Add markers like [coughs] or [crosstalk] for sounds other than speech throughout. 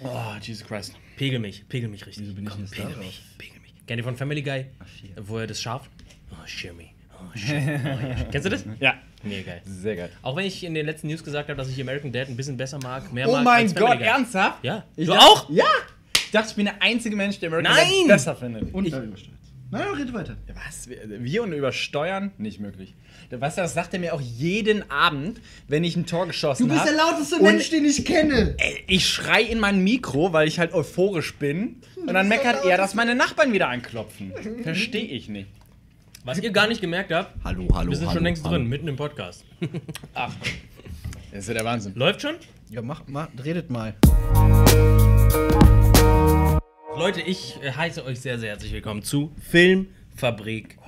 Oh, Jesus Christ. Pegel mich, pegel mich richtig. Wieso bin ich Komm, pegel darauf? mich, pegel mich. Kennt ihr von Family Guy? shit. wo er das Schaf. Oh, Shimmy. Oh, shit. [laughs] Oh. Kennst du das? Ja. Nee, geil. Sehr geil. Auch wenn ich in den letzten News gesagt habe, dass ich American Dad ein bisschen besser mag, mehr Oh mag mein als Family Gott, Guy. ernsthaft? Ja. Ich du dachte- auch? Ja! Ich dachte, ich bin der einzige Mensch, der American Nein! Dad besser findet. Und da übersteuert. Nein, red weiter. Was? Wir und übersteuern? Nicht möglich. Du, das sagt er mir auch jeden Abend, wenn ich ein Tor geschossen Du bist habe. der lauteste Und- Mensch, den ich kenne. Ich schrei in mein Mikro, weil ich halt euphorisch bin. Und dann meckert er, dass meine Nachbarn wieder anklopfen. Verstehe ich nicht. Was ihr gar nicht gemerkt habt, Hallo, hallo. wir sind hallo, schon längst hallo. drin, mitten im Podcast. Ach. Das ist ja der Wahnsinn. Läuft schon? Ja, mach, mach, redet mal. Leute, ich äh, heiße euch sehr, sehr herzlich willkommen zu Filmfabrik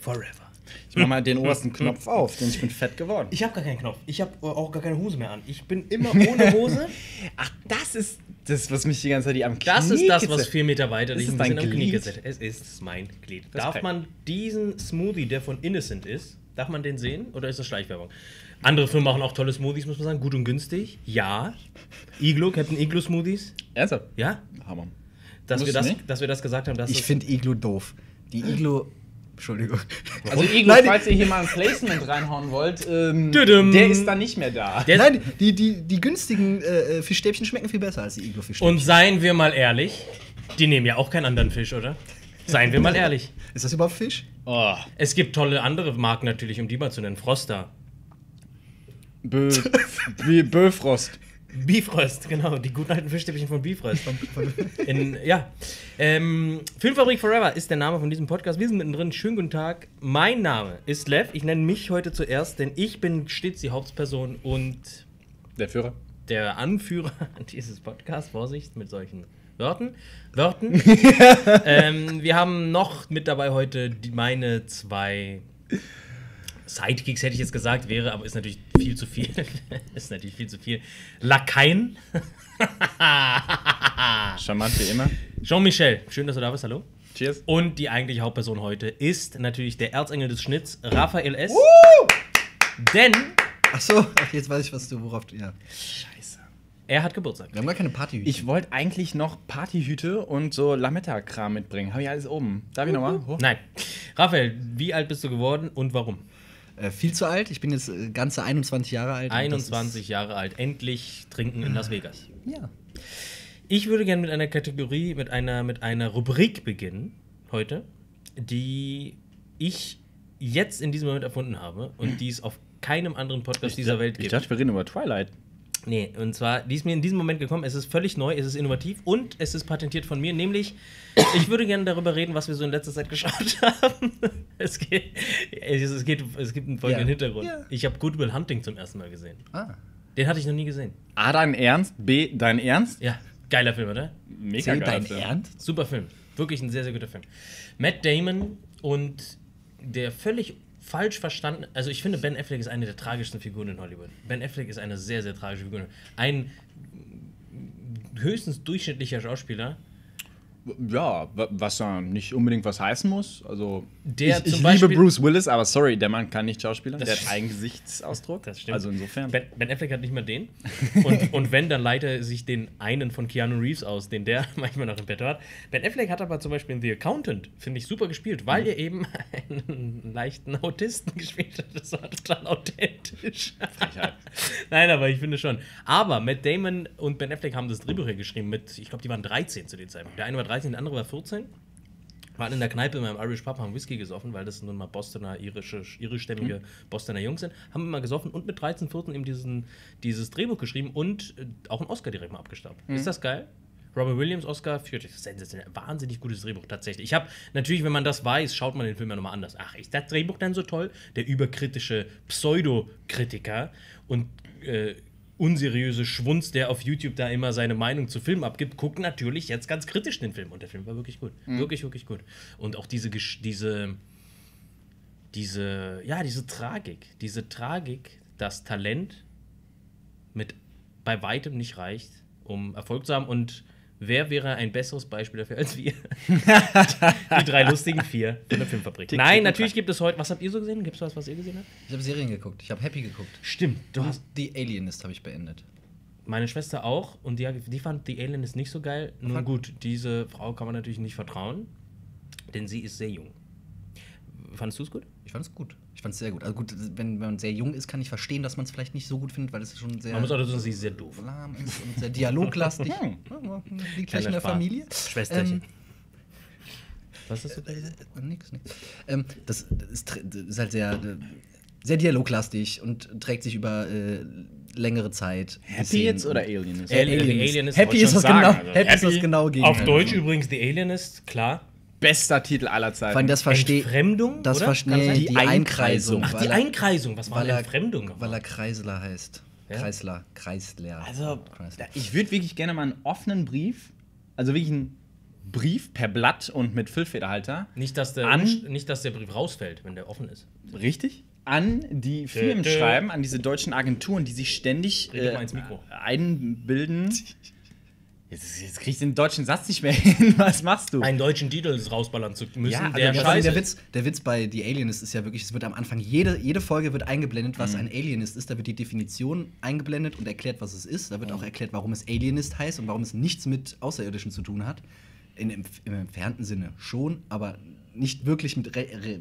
Forever. Ich mach mal den obersten Knopf auf, denn ich bin fett geworden. Ich habe gar keinen Knopf. Ich habe auch gar keine Hose mehr an. Ich bin immer ohne Hose. [laughs] Ach, das ist das, was mich die ganze Zeit am Knie Das ist das, was vier Meter weiter Ist dich ein bisschen am Knie gesetzt. Es ist mein Glied. Darf man diesen Smoothie, der von Innocent ist, darf man den sehen oder ist das Schleichwerbung? Andere Firmen machen auch tolle Smoothies, muss man sagen. Gut und günstig. Ja. Iglo, Captain Iglo Smoothies. Ernsthaft? Ja. Hammer. Dass Muss wir, das, nicht. dass wir das gesagt haben, dass Ich finde Iglo doof. Die Iglo. Entschuldigung. Also Iglo, Nein, falls ihr hier mal ein Placement reinhauen wollt, ähm, Düdüm. der ist da nicht mehr da. Der- Nein, die, die, die günstigen äh, äh, Fischstäbchen schmecken viel besser als die Iglo-Fischstäbchen. Und seien wir mal ehrlich, die nehmen ja auch keinen anderen Fisch, oder? Seien wir mal ehrlich. Ist das überhaupt Fisch? Oh, Es gibt tolle andere Marken natürlich, um die mal zu nennen. Froster. Bö, [laughs] wie Böfrost. Bifrost, genau, die guten alten Fischstäbchen von Bifrost. [laughs] In, ja. Ähm, Filmfabrik Forever ist der Name von diesem Podcast. Wir sind mittendrin. Schönen guten Tag. Mein Name ist Lev. Ich nenne mich heute zuerst, denn ich bin stets die Hauptperson und Der Führer. der Anführer [laughs] dieses Podcasts. Vorsicht mit solchen Wörtern. Wörtern. [laughs] ähm, wir haben noch mit dabei heute die, meine zwei Sidekicks, hätte ich jetzt gesagt, wäre, aber ist natürlich viel zu viel. [laughs] ist natürlich viel zu viel. Lakaien. [laughs] Charmant wie immer. Jean-Michel, schön, dass du da bist, hallo. Cheers. Und die eigentliche Hauptperson heute ist natürlich der Erzengel des Schnitts, Raphael S. Denn Ach so, ach, [laughs] jetzt weiß ich, was du, worauf du. Ja. Scheiße. er hat Geburtstag. Wir haben gar keine Party. Ich wollte eigentlich noch Partyhüte und so Lametta-Kram mitbringen. Habe ich alles oben. Darf ich nochmal? Nein. Raphael, wie alt bist du geworden und warum? Äh, viel zu alt. Ich bin jetzt äh, ganze 21 Jahre alt. und das 21 Jahre alt, endlich trinken in Las Vegas. Ja. Ich würde gerne mit einer Kategorie, mit einer, mit einer Rubrik beginnen heute, die ich jetzt in diesem Moment erfunden habe und die es auf keinem anderen Podcast dieser Welt Ich gibt. dachte, wir reden über Twilight. Nee, und zwar, die ist mir in diesem Moment gekommen. Es ist völlig neu, es ist innovativ und es ist patentiert von mir. Nämlich, ich würde gerne darüber reden, was wir so in letzter Zeit geschaut [laughs] haben. Es, geht, es, es, geht, es gibt einen folgenden Ja. Hintergrund. Ja. Ich habe Good Will Hunting zum ersten Mal gesehen. Ah. Den hatte ich noch nie gesehen. A, dein Ernst? B, dein Ernst? Ja, geiler Film, oder? Mega geil. dein Ernst? Super Film. Wirklich ein sehr, sehr guter Film. Matt Damon und der völlig falsch verstanden. Also, ich finde, Ben Affleck ist eine der tragischsten Figuren in Hollywood. Ben Affleck ist eine sehr, sehr tragische Figur. Ein höchstens durchschnittlicher Schauspieler. Ja, wa- was ja nicht unbedingt was heißen muss. Also, Der ich, ich zum liebe Beispiel- Bruce Willis, aber sorry, der Mann kann nicht schauspielern. Der hat einen Gesichtsausdruck. Das stimmt. Also insofern. Ben, ben Affleck hat nicht mal den. [laughs] Und, und wenn, dann leitet er sich den einen von Keanu Reeves aus, den der [laughs] manchmal noch im Bett hat. Ben Affleck hat aber zum Beispiel in The Accountant, finde ich, super gespielt, weil er eben einen leichten Autisten [laughs] gespielt hat. Das war total authentisch. Frechheit. Nein, aber ich finde schon. Aber Matt Damon und Ben Affleck haben das Drehbuch geschrieben mit, ich glaube, die waren 13 zu dem Zeitpunkt. Der eine war 13, der andere war 14. Waren in der Kneipe in meinem Irish Pub, haben Whisky gesoffen, weil das nun mal Bostoner, irische, irischstämmige Bostoner Jungs sind. Haben immer gesoffen und mit 13, 14 eben diesen, dieses Drehbuch geschrieben und äh, auch einen Oscar direkt mal abgestaubt. Ist das geil? Robert Williams Oscar für das ist sensationell. Wahnsinnig gutes Drehbuch tatsächlich. Ich habe natürlich, wenn man das weiß, schaut man den Film ja nochmal anders. Ach, ist das Drehbuch denn so toll? Der überkritische Pseudokritiker und äh, unseriöse Schwunz, der auf YouTube da immer seine Meinung zu Filmen abgibt, guckt natürlich jetzt ganz kritisch den Film. Und der Film war wirklich gut. Wirklich, wirklich gut. Und auch diese, diese, diese, ja, diese Tragik, diese Tragik, dass Talent mit bei weitem nicht reicht, um Erfolg zu haben. Und wer wäre ein besseres Beispiel dafür als wir? [laughs] Die drei lustigen vier von der Filmfabrik. Tick, Nein, tick, natürlich gibt es heute. Was habt ihr so gesehen? Gibt es was, was ihr gesehen habt? Ich habe Serien geguckt. Ich habe Happy geguckt. Stimmt, du hast. The Alienist habe ich beendet. Meine Schwester auch und die, die fand The Alienist nicht so geil. Nun gut, diese Frau kann man natürlich nicht vertrauen, denn sie ist sehr jung. Fandest du es gut? Ich fand es gut. Ich fand es sehr gut. Also gut, wenn man sehr jung ist, kann ich verstehen, dass man es vielleicht nicht so gut findet, weil es schon sehr Man muss auch dazu sagen, sie ist sehr doof. lahm ist und sehr dialoglastig. [laughs] Hm. Liegt gleich in der Spaß. Familie. Schwesterchen. Ähm, Was hast du da gesagt? Äh, Nix, nix. Ähm, das, ist, das ist halt sehr, sehr dialoglastig und trägt sich über äh, längere Zeit. Happy Szenen. jetzt oder Alienist? Alien- Alienist. Alienist Happy ist das sagen, genau. also Happy ist das Happy- genau Auf Gegenteil. Deutsch übrigens The Alienist, klar. Bester Titel aller Zeiten. Vor allem das verstehe Entfremdung, Das oder? verstehe sein? die Einkreisung. Ach, die weil er- Einkreisung. Was war weil denn er, Entfremdung? weil er Kreisler heißt. Ja? Kreisler, Kreisler. Also, Kreisler. ich würde wirklich gerne mal einen offenen Brief, also wirklich einen Brief per Blatt und mit Füllfederhalter, Nicht dass, der, An- nicht, dass der Brief rausfällt, wenn der offen ist. richtig, an die Firmen schreiben, an diese deutschen Agenturen, die sich ständig Mikro. einbilden. Jetzt, jetzt krieg ich den deutschen Satz nicht mehr [laughs] hin. Was machst du? Einen deutschen Titel rausballern zu müssen, Ja, also der allem scheiße der ist. Witz, der Witz bei The Alienist ist ja wirklich, es wird am Anfang, jede, jede Folge wird eingeblendet, was Mhm. ein Alienist ist. Da wird die Definition eingeblendet und erklärt, was es ist. Da wird Mhm. auch erklärt, warum es Alienist heißt und warum es nichts mit Außerirdischen zu tun hat. In, im, Im entfernten Sinne schon, aber nicht wirklich mit,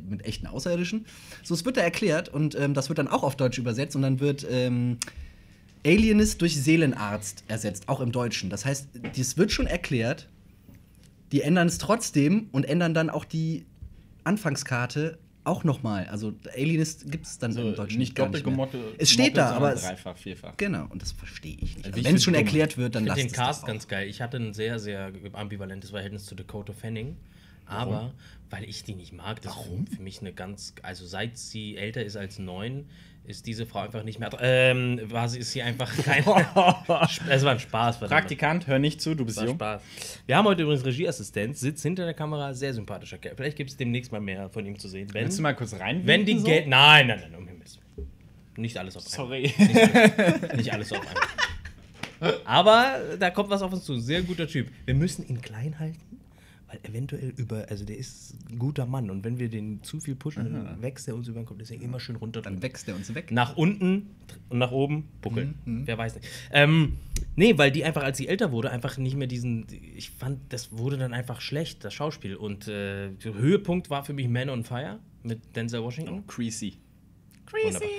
mit echten Außerirdischen. So, es wird da erklärt und ähm, das wird dann auch auf Deutsch übersetzt und dann wird ähm, Alienist durch Seelenarzt ersetzt, auch im Deutschen. Das heißt, das wird schon erklärt, die ändern es trotzdem und ändern dann auch die Anfangskarte auch nochmal. Also Alienist gibt es dann im Deutschen nicht doppelt gemotte. Es steht da, sondern aber es, dreifach, vierfach. genau, und das verstehe ich nicht. Also Also ich wenn es schon dumm. erklärt wird, dann Ich lasst finde es den Cast ganz geil. Ich hatte ein sehr, sehr ambivalentes Verhältnis zu Dakota Fanning. Aber weil ich die nicht mag, das ist für mich eine ganz. Also seit sie älter ist als neun, ist diese Frau einfach nicht mehr. Ähm, war sie, ist sie einfach kein. [laughs] es war ein Spaß, verdammt. Praktikant, hör nicht zu, du bist jung. Spaß. Wir haben heute übrigens Regieassistent, sitzt hinter der Kamera, sehr sympathischer Kerl. Vielleicht gibt es demnächst mal mehr von ihm zu sehen. Wenn, Willst du mal kurz rein? wenn die so? Geld. Nein, nein, nein, um Himmels Willen. Nicht alles auf einmal. Sorry. Nicht alles auf einmal. Aber da kommt was auf uns zu. Sehr guter Typ. Wir müssen ihn klein halten, weil eventuell über. Also der ist ein guter Mann und wenn wir den zu viel pushen, dann wächst er uns über den Kopf. Deswegen immer schön runter. Dann wächst der uns weg. Nach unten und nach oben buckeln. Wer weiß nicht. Ähm, nee, weil die einfach, als sie älter wurde, einfach nicht mehr diesen. Ich fand, das wurde dann einfach schlecht, das Schauspiel. Und äh, der Höhepunkt war für mich Man on Fire mit Denzel Washington. Creasy. Wunderbar.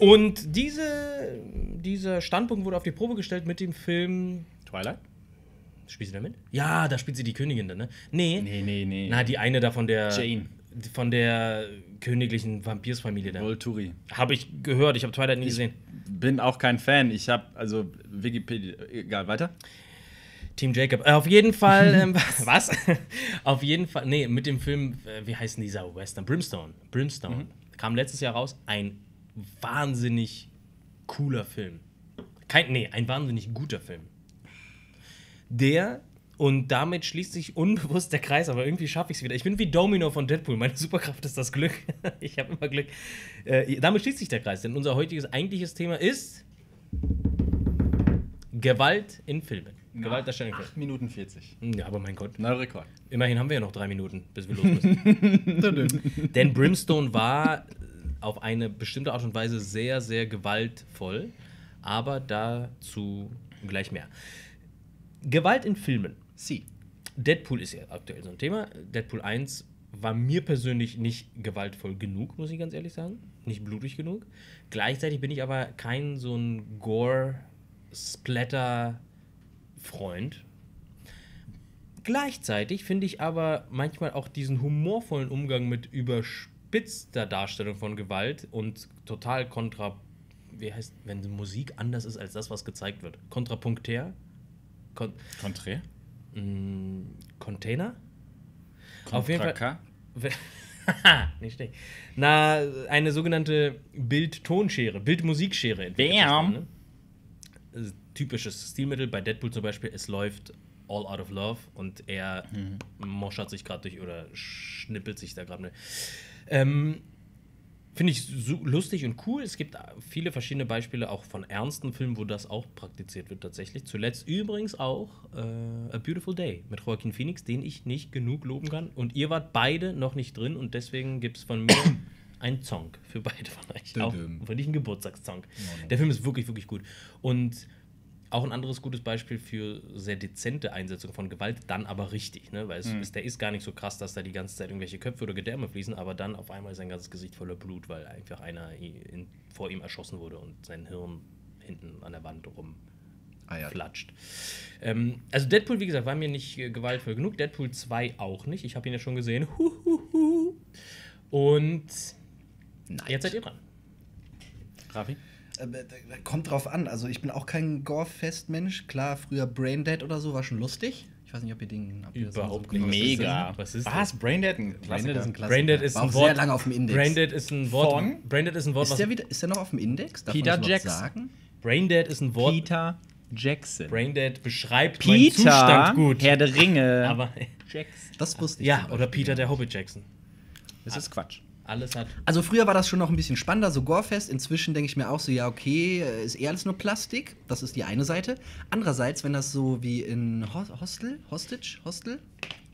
Und diese, dieser Standpunkt wurde auf die Probe gestellt mit dem Film. Twilight? Spielt sie da mit? Ja, da spielt sie die Königin dann, ne? Nee. Nee, nee, nee. Na, die eine da von der. Jane. Von der königlichen Vampirsfamilie da. Volturi. Habe ich gehört, ich habe Twilight nie gesehen. Bin auch kein Fan. Ich habe, also, Wikipedia. Egal, weiter. Team Jacob. Äh, auf jeden Fall, [laughs] ähm, [laughs] was? auf jeden Fall, nee, mit dem Film, äh, wie heißt denn dieser Western? Brimstone. Brimstone. Kam letztes Jahr raus. Ein wahnsinnig cooler Film. Kein, nee, ein wahnsinnig guter Film. Der, und damit schließt sich unbewusst der Kreis, aber irgendwie schaffe ich es wieder. Ich bin wie Domino von Deadpool. Meine Superkraft ist das Glück. [laughs] ich habe immer Glück. Äh, damit schließt sich der Kreis, denn unser heutiges eigentliches Thema ist Gewalt in Filmen. Gewaltdarstellung in Filmen. 8 Minuten 40. Ja, aber mein Gott. Neuer Rekord. Immerhin haben wir ja noch drei Minuten, bis wir los müssen. [laughs] Denn Brimstone war äh, auf eine bestimmte Art und Weise sehr, sehr gewaltvoll. Aber dazu gleich mehr. Gewalt in Filmen. Sie. Deadpool ist ja aktuell so ein Thema. Deadpool 1 war mir persönlich nicht gewaltvoll genug, muss ich ganz ehrlich sagen. Nicht blutig genug. Gleichzeitig bin ich aber kein so ein Gore-Splatter-Freund. Gleichzeitig finde ich aber manchmal auch diesen humorvollen Umgang mit überspitzter Darstellung von Gewalt und total kontra. Wie heißt, wenn die Musik anders ist als das, was gezeigt wird? Kontrapunktär? Kon Konträr? Mm, Container? Auf jeden Fall. [laughs] Nicht schlecht. Na, eine sogenannte Bild-Tonschere, Bild-Musikschere. entwickelt Bam. dann, ne? Typisches Stilmittel bei Deadpool zum Beispiel, es läuft All Out of Love und er moschert sich gerade durch oder schnippelt sich da gerade. Ähm, Finde ich su- lustig und cool. Es gibt viele verschiedene Beispiele auch von ernsten Filmen, wo das auch praktiziert wird tatsächlich. Zuletzt übrigens auch äh, A Beautiful Day mit Joaquin Phoenix, den ich nicht genug loben kann. Und ihr wart beide noch nicht drin und deswegen gibt es von mir [coughs] einen Song für beide von euch. Auch Düm-düm. für dich einen Geburtstagssong. Der Film ist wirklich, wirklich gut. Und auch ein anderes gutes Beispiel für sehr dezente Einsetzung von Gewalt, dann aber richtig, ne? Weil es Mhm. ist, der ist gar nicht so krass, dass da die ganze Zeit irgendwelche Köpfe oder Gedärme fließen, aber dann auf einmal ist sein ganzes Gesicht voller Blut, weil einfach einer in, vor ihm erschossen wurde und sein Hirn hinten an der Wand rum Ah, ja. flatscht. Ähm, also Deadpool, wie gesagt, war mir nicht äh, gewaltvoll genug. Deadpool 2 auch nicht. Ich habe ihn ja schon gesehen. Huhuhu. Und Nein. jetzt seid ihr dran. Rafi? Kommt drauf an. Also ich bin auch kein Gore-Fest-Mensch. Klar, früher Braindead oder so war schon lustig. Ich weiß nicht, ob ihr den ihr das Überhaupt mal so-. Mega. Was ist Was? Braindead? Ein Braindead Klassiker. ist ein Klassiker. Braindead ist war ein auch Wort. sehr lange auf dem Index. Braindead ist ein Wort. Von? Braindead ist ein Wort, ist der, wieder, ist der noch auf dem Index? Darf Peter das Jackson. sagen? Braindead ist ein Wort. Peter Jackson. Braindead beschreibt meinen Peter, Zustand gut. Herr der Ringe. Aber Jackson. Das wusste ich. ja, oder Peter der Hobbit Jackson. Das ist Quatsch. Alles hat. Also früher war das schon noch ein bisschen spannender, so Gorefest. Inzwischen denke ich mir auch so, ja, okay, äh, ist eher alles nur Plastik. Das ist die eine Seite. Andererseits, wenn das so wie in Ho Hostel, Hostage, Hostel?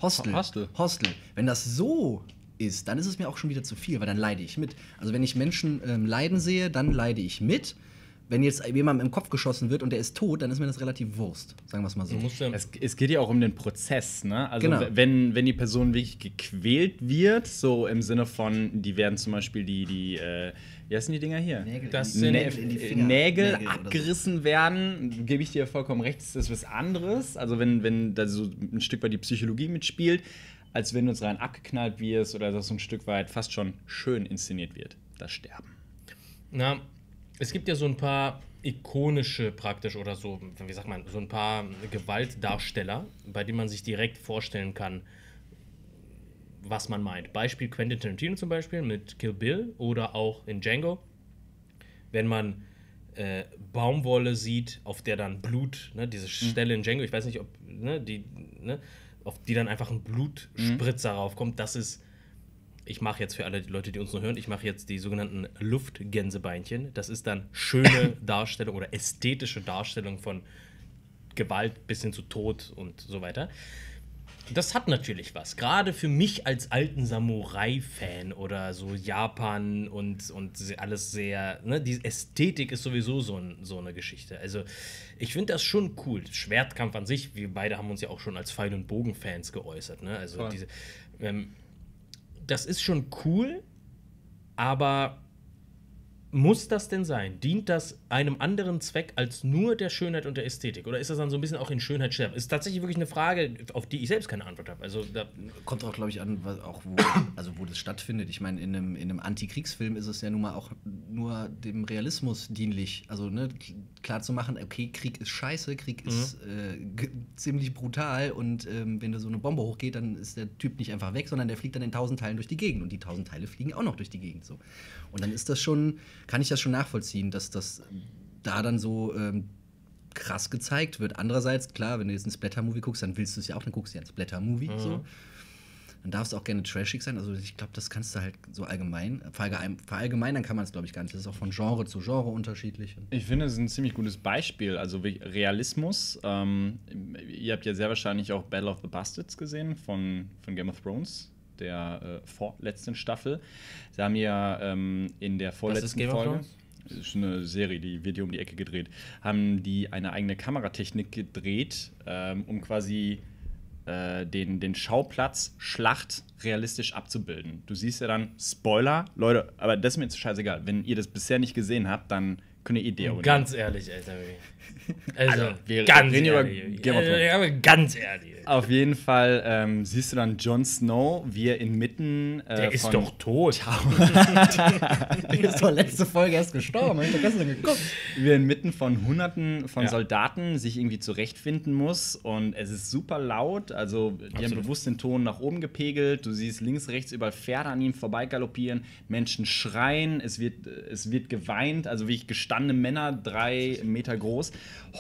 Hostel. Ho- Hostel. Hostel. Wenn das so ist, dann ist es mir auch schon wieder zu viel, weil dann leide ich mit. Also wenn ich Menschen ähm, leiden sehe, dann leide ich mit. Wenn jetzt jemandem im Kopf geschossen wird und der ist tot, dann ist mir das relativ Wurst. Sagen wir es mal so. Es, es geht ja auch um den Prozess, ne? Also Genau. wenn, wenn die Person wirklich gequält wird, so im Sinne von, die werden zum Beispiel die, die, äh, wie heißen die Dinger hier? Nägel Das in- sind- Nä in die Finger. Nägel Nägel oder so. abgerissen werden, gebe ich dir vollkommen recht, das ist was anderes. Also wenn, wenn da so ein Stück weit die Psychologie mitspielt, als wenn du jetzt rein abgeknallt wirst oder das so ein Stück weit fast schon schön inszeniert wird. Das Sterben. Na, es gibt ja so ein paar ikonische praktisch oder so, wie sagt man, so ein paar Gewaltdarsteller, bei denen man sich direkt vorstellen kann, was man meint. Beispiel Quentin Tarantino zum Beispiel mit Kill Bill oder auch in Django. Wenn man äh, Baumwolle sieht, auf der dann Blut, ne, diese Stelle in Django, ich weiß nicht, ob, ne, die, ne, auf die dann einfach ein Blutspritzer raufkommt, das ist ich mache jetzt für alle Leute, die uns nur hören, ich mache jetzt die sogenannten Luftgänsebeinchen. Das ist dann schöne [laughs] Darstellung oder ästhetische Darstellung von Gewalt bis hin zu Tod und so weiter. Das hat natürlich was. Gerade für mich als alten Samurai-Fan oder so Japan und, und alles sehr. Ne, die Ästhetik ist sowieso so, ein, so eine Geschichte. Also, ich finde das schon cool. Schwertkampf an sich, wir beide haben uns ja auch schon als Pfeil- und Bogen-Fans geäußert. Ne? Also, Voll. diese. Ähm, das ist schon cool, aber muss das denn sein? Dient das einem anderen Zweck als nur der Schönheit und der Ästhetik? Oder ist das dann so ein bisschen auch in Schönheit sterben? Ist tatsächlich wirklich eine Frage, auf die ich selbst keine Antwort habe. Also da, Kommt auch, glaube ich, an, was, auch wo, also wo das stattfindet. Ich meine, in einem, in einem Antikriegsfilm ist es ja nun mal auch nur dem Realismus dienlich. Also, ne, klar zu machen, okay, Krieg ist scheiße, Krieg ist äh, [laughs] ziemlich brutal und ähm, wenn da so eine Bombe hochgeht, dann ist der Typ nicht einfach weg, sondern der fliegt dann in tausend Teilen durch die Gegend und die tausend Teile fliegen auch noch durch die Gegend. So. Und dann ist das schon, kann ich das schon nachvollziehen, dass das da dann so ähm, krass gezeigt wird. Andererseits, klar, wenn du jetzt ein Splatter-Movie guckst, dann willst du es ja auch, dann guckst du ja ein Splatter-Movie. So. Dann darf es auch gerne trashig sein. Also ich glaube, das kannst du halt so allgemein, verallgemein, verallgemeinern kann man es, glaube ich, gar nicht. Das ist auch von Genre zu Genre unterschiedlich. Ich finde, es ist ein ziemlich gutes Beispiel. Also Realismus. Ähm, ihr habt ja sehr wahrscheinlich auch Battle of the Bastards gesehen von, von Game of Thrones, der äh, vorletzten Staffel. Sie haben ja ähm, in der vorletzten Folge. Ist eine Serie, die wird hier um die Ecke gedreht. Haben die eine eigene Kameratechnik gedreht, ähm, um quasi äh, den, den Schauplatz Schlacht realistisch abzubilden. Du siehst ja dann, Spoiler, Leute, aber das ist mir jetzt scheißegal. Wenn ihr das bisher nicht gesehen habt, dann ihr eh deabonnieren. ganz ehrlich, Alter. [laughs] Also, Also, wir ganz reden über ehrlich. Game of. Äh, ganz ehrlich. Auf jeden Fall ähm, siehst du dann Jon Snow, wie er inmitten äh, Der ist von doch tot. [laughs] Der ist doch letzte Folge erst gestorben. Hab ich doch gestern geguckt. wie er inmitten von Hunderten von Ja. Soldaten sich irgendwie zurechtfinden muss. Und es ist super laut. Also, die haben Absolut. bewusst den Ton nach oben gepegelt. Du siehst links, rechts überall Pferde an ihm vorbeigaloppieren. Menschen schreien. Es wird, es wird geweint. Also, wie ich gestandene Männer, drei Meter groß,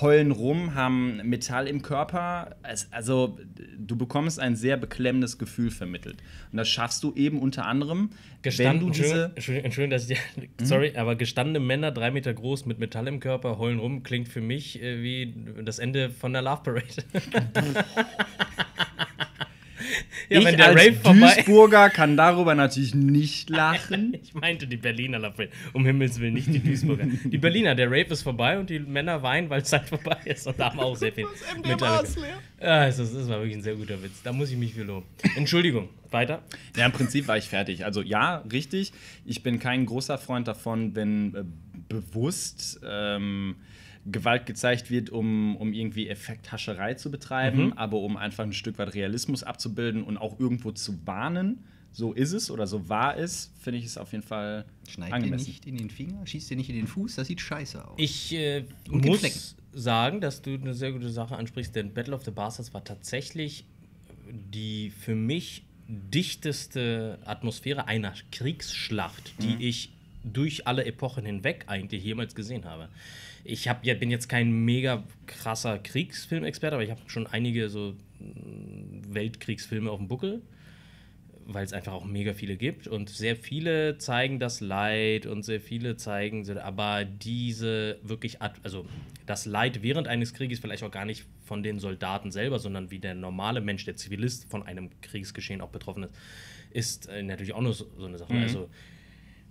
heulen rum, haben Metall im Körper. Es, also, du bekommst ein sehr beklemmendes Gefühl vermittelt. Und das schaffst du eben unter anderem, Gestanden, wenn du Entschuldigung, diese. Entschuldigung, Entschuldigung, dass ich dir, sorry, aber gestandene Männer, drei Meter groß, mit Metall im Körper, heulen rum, klingt für mich äh, wie das Ende von der Love Parade. [laughs] Ja, ich wenn der als Rave vorbei- Duisburger kann darüber natürlich nicht [laughs] lachen. Ich meinte die Berliner, um Himmels Willen, nicht die Duisburger. Die Berliner, der Rave ist vorbei und die Männer weinen, weil es halt [laughs] vorbei ist. Und da haben wir auch sehr viel mit. Ja, das, ist- das war wirklich ein sehr guter Witz. Da muss ich mich für loben. Entschuldigung, weiter. Ja, im Prinzip war ich fertig. Also ja, richtig. Ich bin kein großer Freund davon, wenn äh, bewusst ähm, Gewalt gezeigt wird, um, um irgendwie Effekthascherei zu betreiben, Mhm. aber um einfach ein Stück weit Realismus abzubilden und auch irgendwo zu warnen. So ist es oder so war es, finde ich es auf jeden Fall Schneid dir angemessen. nicht in den Finger, schießt dir nicht in den Fuß, das sieht scheiße aus. Ich äh, muss sagen, dass du eine sehr gute Sache ansprichst, denn Battle of the Bastards war tatsächlich die für mich dichteste Atmosphäre einer Kriegsschlacht, die Mhm. ich durch alle Epochen hinweg eigentlich jemals gesehen habe. Ich hab, ja, bin jetzt kein mega krasser Kriegsfilmexperte, aber ich habe schon einige so mm, Weltkriegsfilme auf dem Buckel weil es einfach auch mega viele gibt und sehr viele zeigen das Leid und sehr viele zeigen, aber diese wirklich, also das Leid während eines Krieges vielleicht auch gar nicht von den Soldaten selber, sondern wie der normale Mensch, der Zivilist von einem Kriegsgeschehen auch betroffen ist, ist äh, natürlich auch nur so, so eine Sache. Also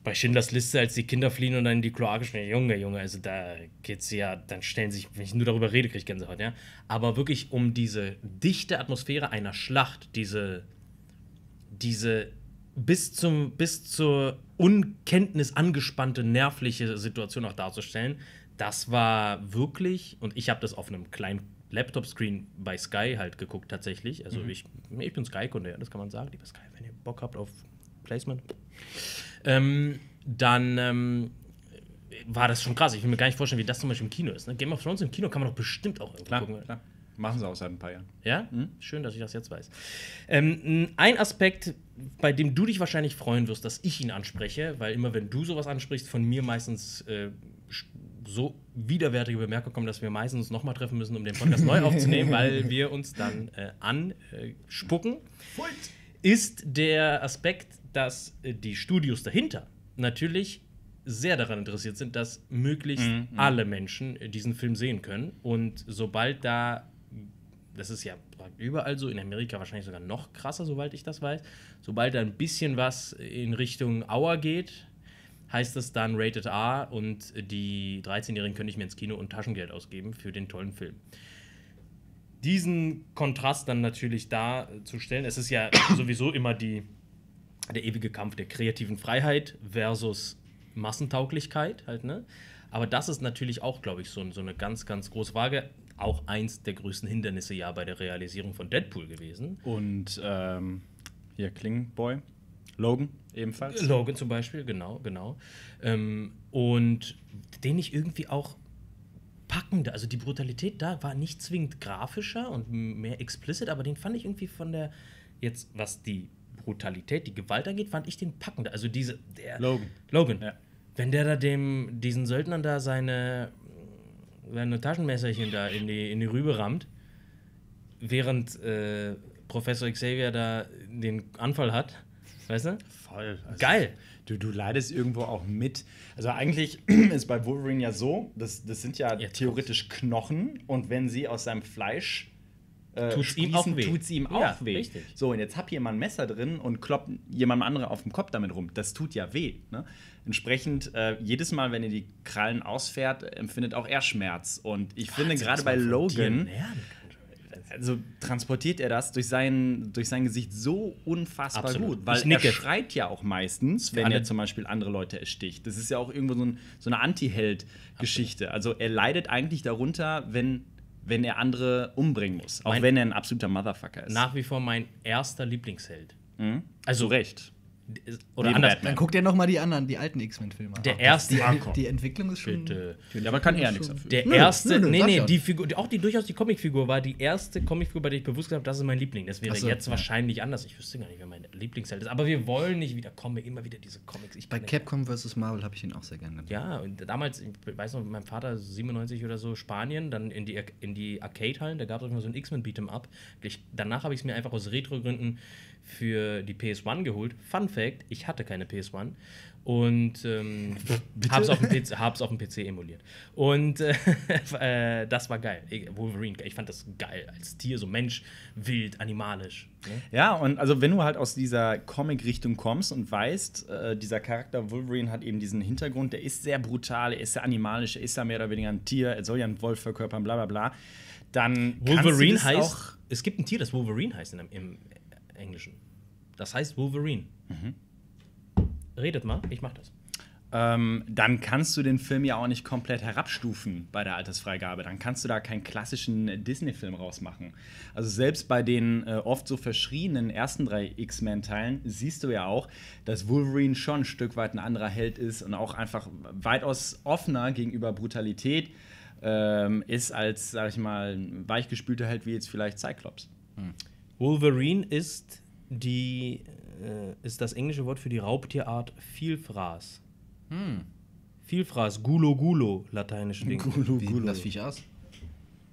bei Schindlers Liste, als die Kinder fliehen und dann in die Kloake springen, Junge, Junge, also da geht's ja, dann stellen sich, wenn ich nur darüber rede, kriege ich Gänsehaut, ja. Aber wirklich um diese dichte Atmosphäre einer Schlacht, diese diese bis, zum, bis zur Unkenntnis angespannte nervliche Situation auch darzustellen, das war wirklich, und ich habe das auf einem kleinen Laptop-Screen bei Sky halt geguckt tatsächlich. Also ich, ich bin Sky-Kunde, ja, das kann man sagen, lieber Sky, wenn ihr Bock habt auf Placement. Ähm, dann ähm, war das schon krass. Ich will mir gar nicht vorstellen, wie das zum Beispiel im Kino ist. Ne? Game of Thrones im Kino kann man doch bestimmt auch irgendwo Klar, gucken. klar. Machen sie auch seit ein paar Jahren. Ja? Schön, dass ich das jetzt weiß. Ähm, ein Aspekt, bei dem du dich wahrscheinlich freuen wirst, dass ich ihn anspreche, weil immer wenn du sowas ansprichst, von mir meistens äh, so widerwärtige Bemerkungen kommen, dass wir meistens uns nochmal treffen müssen, um den Podcast neu aufzunehmen, weil wir uns dann äh, anspucken, ist der Aspekt, dass äh, die Studios dahinter natürlich sehr daran interessiert sind, dass möglichst alle Menschen äh, diesen Film sehen können. Und sobald da das ist ja überall so, in Amerika wahrscheinlich sogar noch krasser, soweit ich das weiß. Sobald da ein bisschen was in Richtung Auer geht, heißt das dann Rated R und die 13-Jährigen können nicht mehr ins Kino und Taschengeld ausgeben für den tollen Film. Diesen Kontrast dann natürlich darzustellen, es ist ja sowieso immer die, der ewige Kampf der kreativen Freiheit versus Massentauglichkeit halt, ne? Aber das ist natürlich auch, glaube ich, so, so eine ganz, ganz große Frage. Auch eins der größten Hindernisse ja bei der Realisierung von Deadpool gewesen. Und ähm, hier Klingboy, Logan ebenfalls. Logan zum Beispiel, genau, genau. Ähm, und den ich irgendwie auch packender, also die Brutalität da war nicht zwingend grafischer und mehr explicit, aber den fand ich irgendwie von der, jetzt was die Brutalität, die Gewalt angeht, fand ich den packender. Also diese, der. Logan. Logan. Ja. Wenn der da dem, diesen Söldnern da seine, seine Taschenmesserchen da in die, in die Rübe rammt, während äh, Professor Xavier da den Anfall hat, weißt du? Voll. Also, Geil. Du, du leidest irgendwo auch mit. Also eigentlich [clears throat] ist bei Wolverine ja so, das, das sind ja Jetzt theoretisch Knochen und wenn sie aus seinem Fleisch äh, Tut's ihm auch weh. tut sie ihm auch Ja, weh. richtig. So, und jetzt hab jemand ein Messer drin und kloppt jemand anderen auf dem Kopf damit rum. Das tut ja weh. Ne? Entsprechend, äh, jedes Mal, wenn er die Krallen ausfährt, empfindet auch er Schmerz. Und ich finde gerade bei Logan, also transportiert er das durch sein, durch sein Gesicht so unfassbar Absolut. gut. Weil er schreit ja auch meistens, wenn alle- er zum Beispiel andere Leute ersticht. Das ist ja auch irgendwo so, ein, so eine Anti-Held-Geschichte. Also er leidet eigentlich darunter, wenn, wenn er andere umbringen muss. Auch Mein- wenn er ein absoluter Motherfucker ist. Nach wie vor mein erster Lieblingsheld. mhm. Also- Zu Recht. Oder Neben anders. Batman. Dann guck dir noch mal die anderen, die alten X-Men-Filme an. Der erste. die, die Entwicklung ist schon. Bitte. Ja, aber kann er nichts dafür. Der Nö, erste, nö, nö, nee, nee, die Figur, auch die durchaus die Comicfigur war die erste Comicfigur, bei der ich bewusst gesagt habe, das ist mein Liebling. Das wäre Ach so, jetzt ja. wahrscheinlich anders. Ich wüsste gar nicht, wer mein Lieblingsheld ist. Aber wir wollen nicht wieder Comic, immer wieder diese Comics. Ich Bei Capcom vs. Marvel habe ich ihn auch sehr gerne. Ja, und damals, ich weiß noch, mein Vater 97 oder so, Spanien, dann in die, in die Arcade-Hallen, da gab es immer so ein X-Men Beat'em Up. Ich, danach habe ich es mir einfach aus Retro-Gründen für die PS1 geholt. Fun Fact: Ich hatte keine PS1 und ähm, [laughs] hab's, auf dem PC, hab's auf dem PC emuliert. Und äh, [laughs] äh, das war geil. Wolverine, ich fand das geil. Als Tier, so Mensch, wild, animalisch. Ne? Ja, und also wenn du halt aus dieser Comic-Richtung kommst und weißt, äh, dieser Charakter Wolverine hat eben diesen Hintergrund, der ist sehr brutal, er ist sehr animalisch, er ist ja mehr oder weniger ein Tier, er soll ja einen Wolf verkörpern, bla bla bla. Dann Wolverine heißt. Auch es gibt ein Tier, das Wolverine heißt im, im Englischen. Das heißt Wolverine. Mhm. Redet mal, ich mach das. Ähm, dann kannst du den Film ja auch nicht komplett herabstufen bei der Altersfreigabe. Dann kannst du da keinen klassischen Disney-Film rausmachen. Also selbst bei den äh, oft so verschrienen ersten drei X-Men-Teilen siehst du ja auch, dass Wolverine schon ein Stück weit ein anderer Held ist und auch einfach weitaus offener gegenüber Brutalität ähm, ist als, sag ich mal, ein weichgespülter Held wie jetzt vielleicht Cyclops. Hm. Wolverine ist die äh, ist das englische Wort für die Raubtierart Vielfraß. Hm. Vielfraß, Gulo Gulo, lateinische Ding. Gulo, Gulo. Das Viech aus?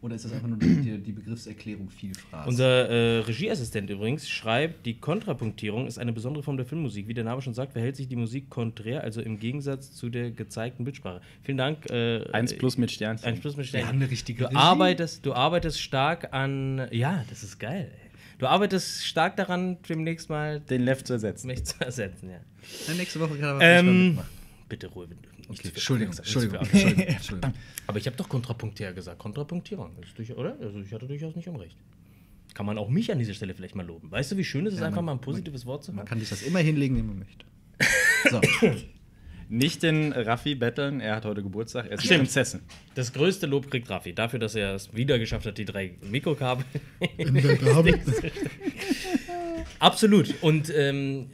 Oder ist das einfach nur die, die Begriffserklärung Vielfraß? Unser äh, Regieassistent übrigens schreibt, die Kontrapunktierung ist eine besondere Form der Filmmusik. Wie der Name schon sagt, verhält sich die Musik konträr, also im Gegensatz zu der gezeigten Bildsprache. Vielen Dank. Äh, eins plus mit Sternchen. Eins plus mit Sternchen. Wir haben eine richtige du arbeitest, du arbeitest stark an. Ja, das ist geil. Ey. Du arbeitest stark daran, demnächst mal den Left zu ersetzen. Mich zu ersetzen, ja. ja nächste Woche kann er ähm, Bitte Ruhe. Okay, Entschuldigung, Entschuldigung, Entschuldigung, Entschuldigung. Aber ich habe doch kontrapunktär gesagt. Kontrapunktierung, oder? Also ich hatte durchaus nicht unrecht. Kann man auch mich an dieser Stelle vielleicht mal loben. Weißt du, wie schön es ist, ja, einfach mal ein positives man, Wort zu haben? Man kann sich das immer hinlegen, wie man möchte. [laughs] So. Nicht den Raffi betteln, er hat heute Geburtstag, er ist Stimmt. Prinzessin. Das größte Lob kriegt Raffi, dafür, dass er es wieder geschafft hat, die drei Mikrokabel. Absolut. Und ähm,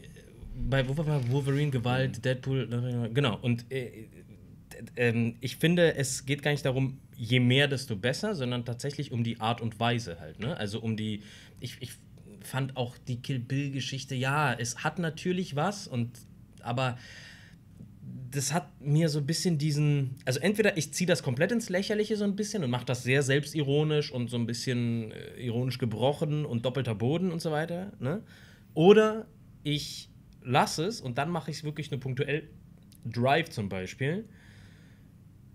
bei Wolverine, Gewalt, Deadpool, genau. Und äh, äh, ich finde, es geht gar nicht darum, je mehr, desto besser, sondern tatsächlich um die Art und Weise halt. Ne? Also um die. Ich, ich fand auch die Kill Bill-Geschichte, ja, es hat natürlich was, und aber das hat mir so ein bisschen diesen, also entweder ich ziehe das komplett ins Lächerliche so ein bisschen und mache das sehr selbstironisch und so ein bisschen äh, ironisch gebrochen und doppelter Boden und so weiter, ne? Oder ich lasse es und dann mache ich es wirklich nur punktuell. Drive zum Beispiel.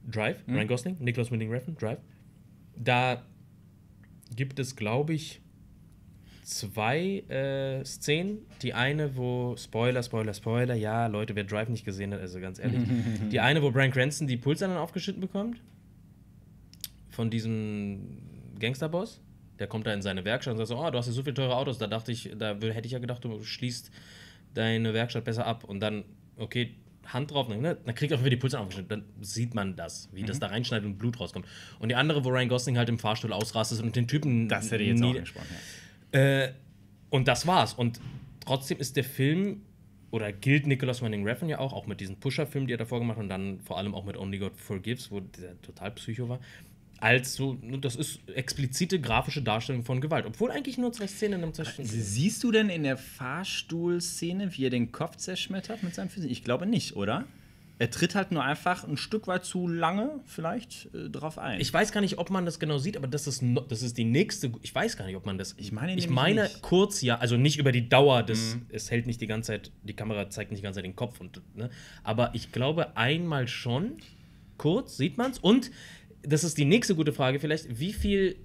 Drive, mhm. Ryan Gosling, Nicholas Winding Refn, Drive. Da gibt es, glaube ich, zwei äh, Szenen. Die eine, wo, Spoiler, Spoiler, Spoiler, ja, Leute, wer Drive nicht gesehen hat, also ganz ehrlich. [laughs] die eine, wo Brian Cranston die Pulsadern aufgeschnitten bekommt. Von diesem Gangsterboss. Der kommt da in seine Werkstatt und sagt so, oh, du hast ja so viele teure Autos. Da dachte ich, da hätte ich ja gedacht, du schließt deine Werkstatt besser ab. Und dann, okay, Hand drauf, ne? dann kriegt er auch wieder die Pulsadern aufgeschnitten. Dann sieht man das, wie mhm. das da reinschneidet und Blut rauskommt. Und die andere, wo Ryan Gosling halt im Fahrstuhl ausrastet und den Typen. Das hätte ich jetzt auch angesprochen, ja äh, und das war's. Und trotzdem ist der Film, oder gilt Nicholas Winding Refn ja auch, auch mit diesem Pusher-Film, die er davor gemacht hat, und dann vor allem auch mit Only God Forgives, wo der total psycho war, als so, das ist explizite grafische Darstellung von Gewalt. Obwohl eigentlich nur zwei Szenen im Zerstörung Siehst du denn in der Fahrstuhlszene, wie er den Kopf zerschmettert mit seinem Physik? Ich glaube nicht, oder? Er tritt halt nur einfach ein Stück weit zu lange vielleicht äh, drauf ein. Ich weiß gar nicht, ob man das genau sieht, aber das ist, no, das ist die nächste. Ich weiß gar nicht, ob man das. Ich meine, ich meine nicht. kurz ja, also nicht über die Dauer des. Mhm. Es hält nicht die ganze Zeit, die Kamera zeigt nicht die ganze Zeit den Kopf und. Ne, aber ich glaube einmal schon. Kurz sieht man es und das ist die nächste gute Frage vielleicht. Wie viel,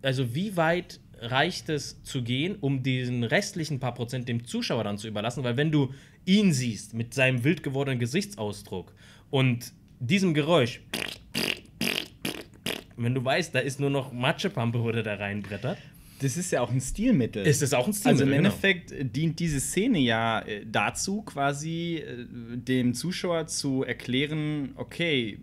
also wie weit reicht es zu gehen, um diesen restlichen paar Prozent dem Zuschauer dann zu überlassen? Weil wenn du ihn siehst mit seinem wild gewordenen Gesichtsausdruck und diesem Geräusch, wenn du weißt, da ist nur noch Matschepampe, wo der da reinbrettert, das ist ja auch ein Stilmittel. Ist das auch ein Stilmittel? Also im genau. Endeffekt dient diese Szene ja äh, dazu, quasi äh, dem Zuschauer zu erklären, okay,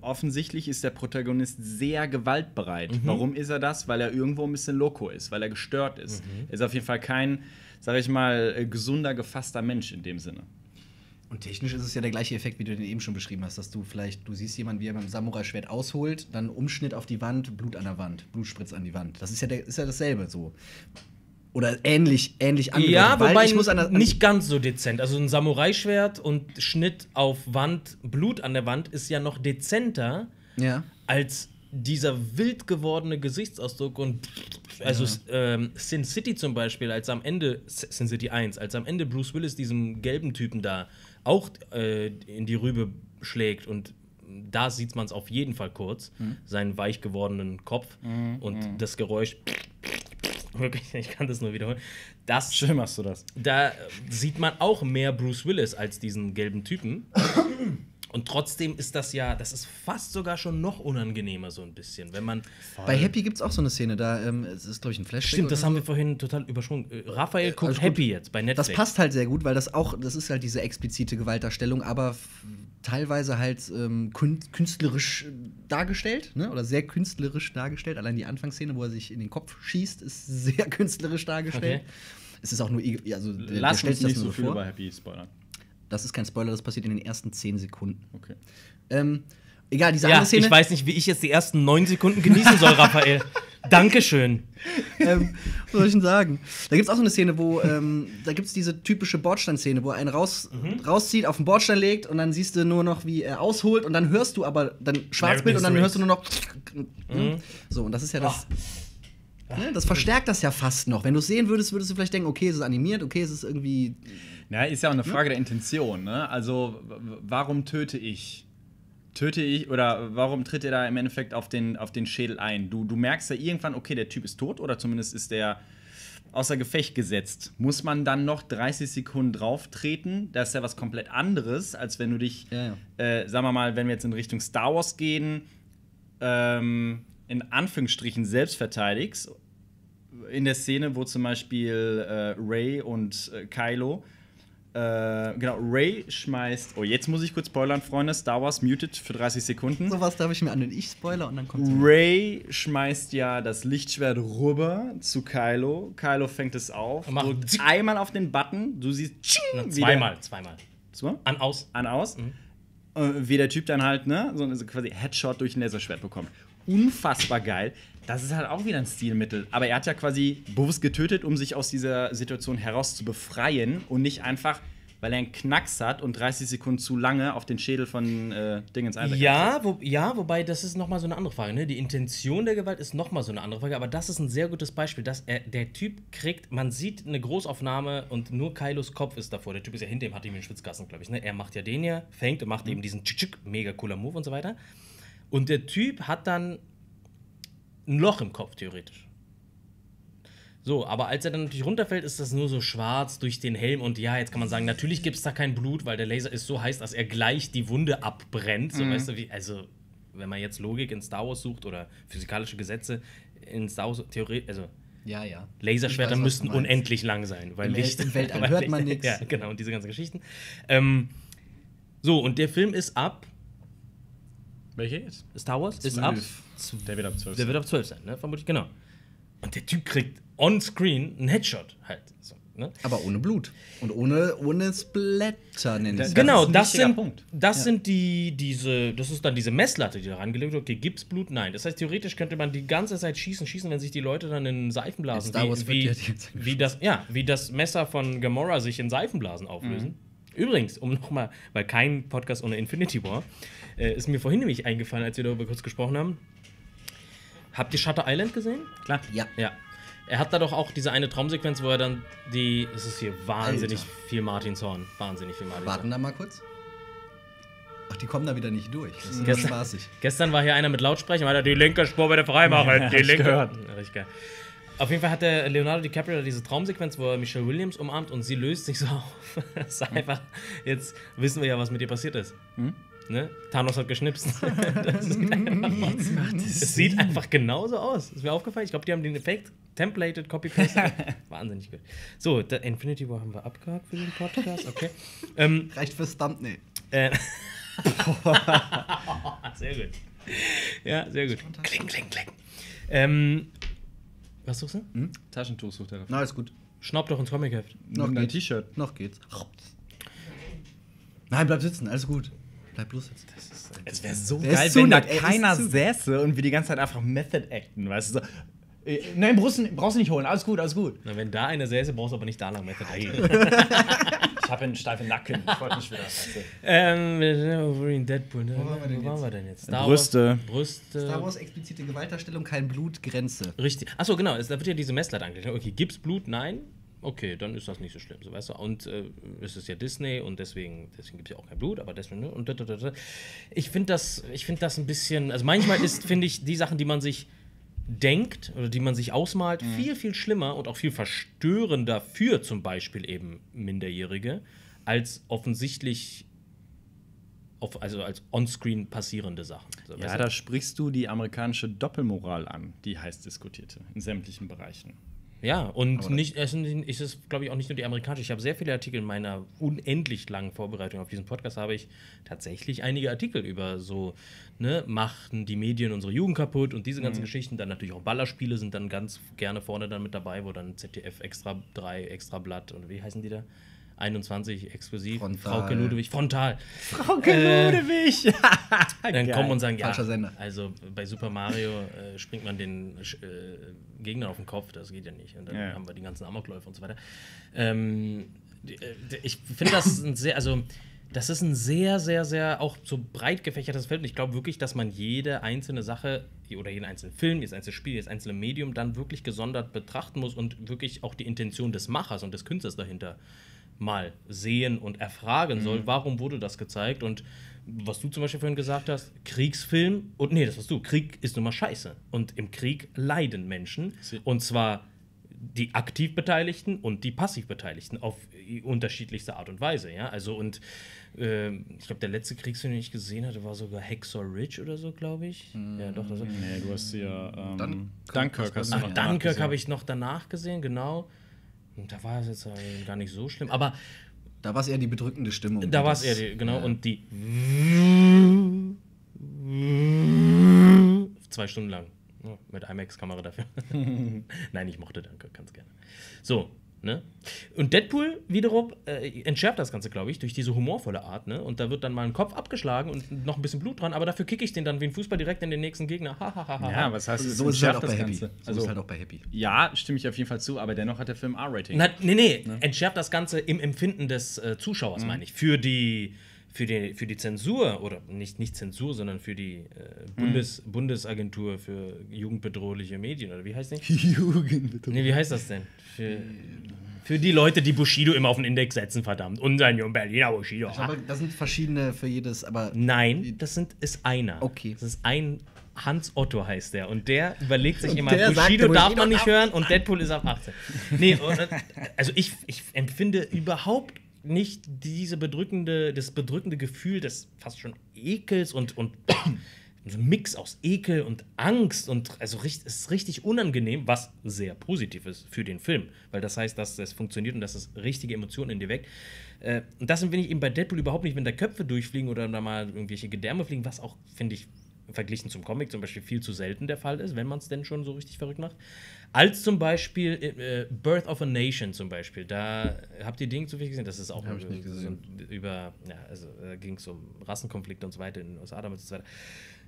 offensichtlich ist der Protagonist sehr gewaltbereit. Mhm. Warum ist er das? Weil er irgendwo ein bisschen loco ist, weil er gestört ist. Mhm. Er ist auf jeden Fall kein, sag ich mal, gesunder, gefasster Mensch in dem Sinne. Und technisch ist es ja der gleiche Effekt, wie du den eben schon beschrieben hast, dass du vielleicht, du siehst jemanden, wie er beim Samurai-Schwert ausholt, dann Umschnitt auf die Wand, Blut an der Wand, Blutspritz an die Wand. Das ist ja, der, ist ja dasselbe so. Oder ähnlich, ähnlich angedeutet. Ja, wobei ich muss an der, an nicht ganz so dezent. Also ein Samurai-Schwert und Schnitt auf Wand, Blut an der Wand ist ja noch dezenter ja. als dieser wild gewordene Gesichtsausdruck und also ähm, Sin City zum Beispiel, als am Ende, Sin City 1, als am Ende Bruce Willis diesem gelben Typen da auch äh, in die Rübe schlägt und da sieht man es auf jeden Fall kurz, seinen weich gewordenen Kopf und das Geräusch. Wirklich, [laughs] ich kann das nur wiederholen. Das, Schön machst du das. da sieht man auch mehr Bruce Willis als diesen gelben Typen. [coughs] Und trotzdem ist das ja, das ist fast sogar schon noch unangenehmer, so ein bisschen. Wenn man. Bei Happy gibt es auch so eine Szene, da ähm, es ist, glaube ich, ein Flashback. Stimmt, das haben so. wir vorhin total übersprungen. Äh, Raphael guckt alles gut. Happy jetzt bei Netflix. Das passt halt sehr gut, weil das auch, das ist halt diese explizite Gewaltdarstellung, aber teilweise halt ähm, kün künstlerisch äh, dargestellt, ne? oder sehr künstlerisch dargestellt. Allein die Anfangsszene, wo er sich in den Kopf schießt, ist [laughs] sehr künstlerisch dargestellt. Okay. Es ist auch nur, also der, der Lass stellt uns sich das nicht nur so viel vor. über Happy spoilern. Das ist kein Spoiler, das passiert in den ersten 10 Sekunden. Okay. Ähm, egal, diese ja, andere Szene. ich weiß nicht, wie ich jetzt die ersten neun Sekunden genießen soll, [laughs] Raphael. Dankeschön. ähm, was soll ich denn sagen? Da gibt es auch so eine Szene, wo ähm, da gibt es diese typische Bordsteinszene, wo er einen raus, Mhm. rauszieht, auf den Bordstein legt und dann siehst du nur noch, wie er ausholt und dann hörst du aber dann Schwarzbild und dann hörst du nur noch. Mhm. So, und das ist ja das. Ne, das verstärkt das ja fast noch. Wenn du es sehen würdest, würdest du vielleicht denken, okay, es ist animiert, okay, es ist irgendwie. Ja, ist ja auch eine Frage der Intention, ne? Also, warum töte ich? Töte ich oder warum tritt er da im Endeffekt auf den, auf den Schädel ein? Du, du merkst ja irgendwann, okay, der Typ ist tot oder zumindest ist der außer Gefecht gesetzt. Muss man dann noch 30 Sekunden drauf treten? Das ist ja was komplett anderes, als wenn du dich, Ja, Äh, sagen wir mal, wenn wir jetzt in Richtung Star Wars gehen, ähm, in Anführungsstrichen selbst verteidigst. In der Szene, wo zum Beispiel äh, Ray und äh, Kylo äh, genau, Ray schmeißt. Oh, jetzt muss ich kurz spoilern, Freunde. Star Wars muted für 30 Sekunden. Sowas darf ich mir an, wenn ich spoiler und dann kommt Ray schmeißt ja das Lichtschwert rüber zu Kylo. Kylo fängt es auf, drückt zick. einmal auf den Button. Du siehst tsching, Zweimal, zweimal. So? An, aus. an aus. Äh, wie der Typ dann halt, ne, so so quasi Headshot durch ein Laserschwert bekommt. Unfassbar geil. Das ist halt auch wieder ein Stilmittel. Aber er hat ja quasi bewusst getötet, um sich aus dieser Situation heraus zu befreien und nicht einfach, weil er einen Knacks hat und 30 Sekunden zu lange auf den Schädel von äh, Dingens einsetzt. Ja, wo, ja, wobei das ist noch mal so eine andere Frage. Ne? Die Intention der Gewalt ist noch mal so eine andere Frage. Aber das ist ein sehr gutes Beispiel, dass er, der Typ kriegt, man sieht eine Großaufnahme und nur Kylos Kopf ist davor. Der Typ ist ja hinter ihm, hat ihm den Schwitzkasten, glaube ich. Ne? Er macht ja den ja, fängt und macht eben diesen Tschick, mega cooler Move und so weiter. Und der Typ hat dann ein Loch im Kopf, theoretisch. So, aber als er dann natürlich runterfällt, ist das nur so schwarz durch den Helm. Und ja, jetzt kann man sagen, natürlich gibt es da kein Blut, weil der Laser ist so heiß, dass er gleich die Wunde abbrennt. So, weißt du, wie, also, wenn man jetzt Logik in Star Wars sucht oder physikalische Gesetze in Star Wars, theoretisch, also Ja, ja. Laserschwerter weiß, müssten unendlich lang sein, weil Im Licht. im Weltall [laughs] hört man nix. Ja, genau, und diese ganzen Geschichten. Ähm, so, und der Film ist ab. Welche jetzt? Star Wars ist ab. Der wird ab 12. Der wird auf 12 sein, ne? Vermutlich, genau. Und der Typ kriegt on-screen einen Headshot halt. So, ne? Aber ohne Blut. Und ohne, ohne Splatter, nenne ich Das- es. genau, ist ein das sind, Punkt. das sind die, diese, das ist dann diese Messlatte, die da rangelegt wird. Okay, gibt's Blut? Nein. Das heißt, theoretisch könnte man die ganze Zeit schießen, schießen, wenn sich die Leute dann in Seifenblasen, In Star Wars wie, wird wie, ja Zeit wie das, ja, wie das Messer von Gamora sich in Seifenblasen auflösen. Übrigens, um nochmal, weil kein Podcast ohne Infinity War, äh, ist mir vorhin nämlich eingefallen, als wir darüber kurz gesprochen haben. Habt ihr Shutter Island gesehen? Klar. Ja. Ja. Er hat da doch auch diese eine Traumsequenz, wo er dann die. Es ist hier wahnsinnig Alter. viel Martinshorn. Wahnsinnig viel Martinshorn. Warten da mal kurz. Ach, die kommen da wieder nicht durch. Das ist Gestern- spaßig. Gestern war hier einer mit Lautsprecher und hat er die linke Spur bitte freimachen. [laughs] Ja, die linke. gehört. Ja, richtig geil. Auf jeden Fall hat der Leonardo DiCaprio da diese Traumsequenz, wo er Michelle Williams umarmt und sie löst sich so [laughs] auf. Das ist einfach, jetzt wissen wir ja, was mit ihr passiert ist. Ne? Thanos hat geschnipst. [laughs] das sieht einfach, es sieht einfach genauso aus. Ist mir aufgefallen. Ich glaube, die haben den Effekt templated, copy-pasted. [laughs] Wahnsinnig gut. So, der Infinity War haben wir abgehakt für den Podcast. Okay. [laughs] ähm, Reicht fürs Thumbnail. äh, sehr gut. Ja, sehr gut. Kling, kling, kling. Ähm, was suchst du? Taschentuch sucht er. Na, ist gut. Schnapp doch ein Comicheft. Noch geht's. T-Shirt. Noch geht's. Nein, bleib sitzen, alles gut. Bleib bloß sitzen. Es wäre so ist geil, wenn da er ist keiner säße und wir die ganze Zeit einfach Method acten, weißt du? So, äh, nein, brauchst du, brauchst du nicht holen, alles gut, alles gut. Na, wenn da eine säße, brauchst du aber nicht da lang Method acten. [laughs] Ich habe einen steifen Nacken. Freut mich wieder. Ähm, Wolverine, Deadpool, ne? Wo waren wir denn Wo waren jetzt? wir denn jetzt? Brüste. Wars, Brüste. Star Wars explizite Gewaltdarstellung, kein Blut, Grenze. Richtig. Achso, genau. Da wird ja diese Messlatte angelegt. Okay, gibt's Blut? Nein. Okay, dann ist das nicht so schlimm, so weißt du. Und äh, es ist ja Disney und deswegen, deswegen gibt es ja auch kein Blut, aber deswegen, ne? Und da, da, da. Ich finde das, ich finde das ein bisschen, also manchmal ist, finde ich, die Sachen, die man sich denkt oder die man sich ausmalt, viel, viel schlimmer und auch viel verstörender für zum Beispiel eben Minderjährige, als offensichtlich auf, also als onscreen passierende Sachen. So, Ja, da sprichst du die amerikanische Doppelmoral an, die heiß diskutierte, in sämtlichen Bereichen. Ja, und Aber nicht, es ist es, glaube ich, auch nicht nur die amerikanische. Ich habe sehr viele Artikel in meiner unendlich langen Vorbereitung auf diesen Podcast, habe ich tatsächlich einige Artikel über so, ne, machten die Medien unsere Jugend kaputt und diese Mhm. ganzen Geschichten. Dann natürlich auch Ballerspiele sind dann ganz gerne vorne dann mit dabei, wo dann ZDF Extra 3, Extra Blatt und wie heißen die da? 21 exklusiv. Frontal. Frauke Ludwig, frontal. Frauke Ludewig! [laughs] Dann kommen und sagen, ja, also bei Super Mario äh, springt man den äh, Gegner auf den Kopf, das geht ja nicht. Und dann Ja. haben wir die ganzen Amokläufe und so weiter. Ähm, äh, ich finde das ein sehr, also das ist ein sehr, sehr, sehr auch so breit gefächertes Feld. Und ich glaube wirklich, dass man jede einzelne Sache oder jeden einzelnen Film, jedes einzelne Spiel, jedes einzelne Medium dann wirklich gesondert betrachten muss und wirklich auch die Intention des Machers und des Künstlers dahinter mal sehen und erfragen soll, warum wurde das gezeigt und was du zum Beispiel vorhin gesagt hast, Kriegsfilm und nee, das was du, Krieg ist nun mal scheiße und im Krieg leiden Menschen und zwar die aktiv Beteiligten und die passiv Beteiligten auf unterschiedlichste Art und Weise, ja, also und ähm, ich glaube, der letzte Kriegsfilm, den ich gesehen hatte, war sogar Hacksaw Ridge oder so, glaube ich. Ja, doch, das war. Nee, du hast ja ähm, Dunkirk. Dunkirk hast du Ach, noch Dunkirk habe ich noch danach gesehen, genau. Und da war es jetzt äh, gar nicht so schlimm. Aber Da war es eher die bedrückende Stimmung. da war es eher, die, genau, ja. und die. Zwei Stunden lang. Ja, mit IMAX-Kamera dafür. [laughs] Nein, ich mochte Dunkirk ganz gerne. So, ne? Und Deadpool wiederum äh, entschärft das Ganze, glaube ich, durch diese humorvolle Art, ne? Und da wird dann mal ein Kopf abgeschlagen und noch ein bisschen Blut dran, aber dafür kicke ich den dann wie ein Fußball direkt in den nächsten Gegner. Ha, ha, ha, ha, Ja, was heißt So, es so ist es halt auch entschärft bei Happy. Ganze? So Also, ist halt auch bei Happy. ja, stimme ich auf jeden Fall zu, aber dennoch hat der Film R-Rating. Na, nee, nee, entschärft das Ganze im Empfinden des äh, Zuschauers, meine ich. Für die, für, die, für die Zensur, oder nicht, nicht Zensur, sondern für die äh, Bundes, Bundesagentur für jugendbedrohliche Medien, oder wie heißt die? [laughs] Jugend, Nee, wie heißt das denn? Für, für die Leute, die Bushido immer auf den Index setzen, verdammt. Unser Jung Berliner Bushido. Aber das sind verschiedene für jedes, aber Nein, das sind, ist einer. Okay. Das ist ein Hans Otto heißt der. Und der überlegt sich Und immer, Bushido darf Bushido man nicht darf- hören und Deadpool ist ab 18. Nee, und, also ich, ich empfinde überhaupt nicht diese bedrückende, das bedrückende Gefühl des fast schon Ekels und, und [coughs] so ein Mix aus Ekel und Angst und also richtig, es ist richtig unangenehm, was sehr positiv ist für den Film, weil das heißt, dass es funktioniert und dass es richtige Emotionen in dir weckt. Äh, und das finde ich eben bei Deadpool überhaupt nicht, wenn da Köpfe durchfliegen oder da mal irgendwelche Gedärme fliegen, was auch, finde ich, verglichen zum Comic zum Beispiel viel zu selten der Fall ist, wenn man es denn schon so richtig verrückt macht. Als zum Beispiel äh, Birth of a Nation zum Beispiel. Da habt ihr Ding zufällig gesehen? Das ist auch nicht so über, ja, also da ging es um Rassenkonflikte und so weiter in den USA damals und so weiter.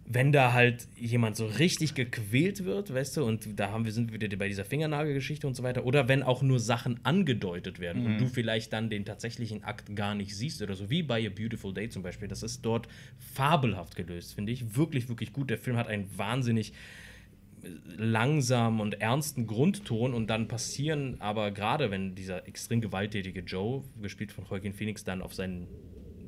Wenn da halt jemand so richtig gequält wird, weißt du, und da haben wir, sind wir wieder bei dieser Fingernagelgeschichte und so weiter, oder wenn auch nur Sachen angedeutet werden und du vielleicht dann den tatsächlichen Akt gar nicht siehst oder so, wie bei A Beautiful Day zum Beispiel, das ist dort fabelhaft gelöst, finde ich. Wirklich, wirklich gut. Der Film hat einen wahnsinnig langsamen und ernsten Grundton und dann passieren aber gerade, wenn dieser extrem gewalttätige Joe, gespielt von Joaquin Phoenix, dann auf seinen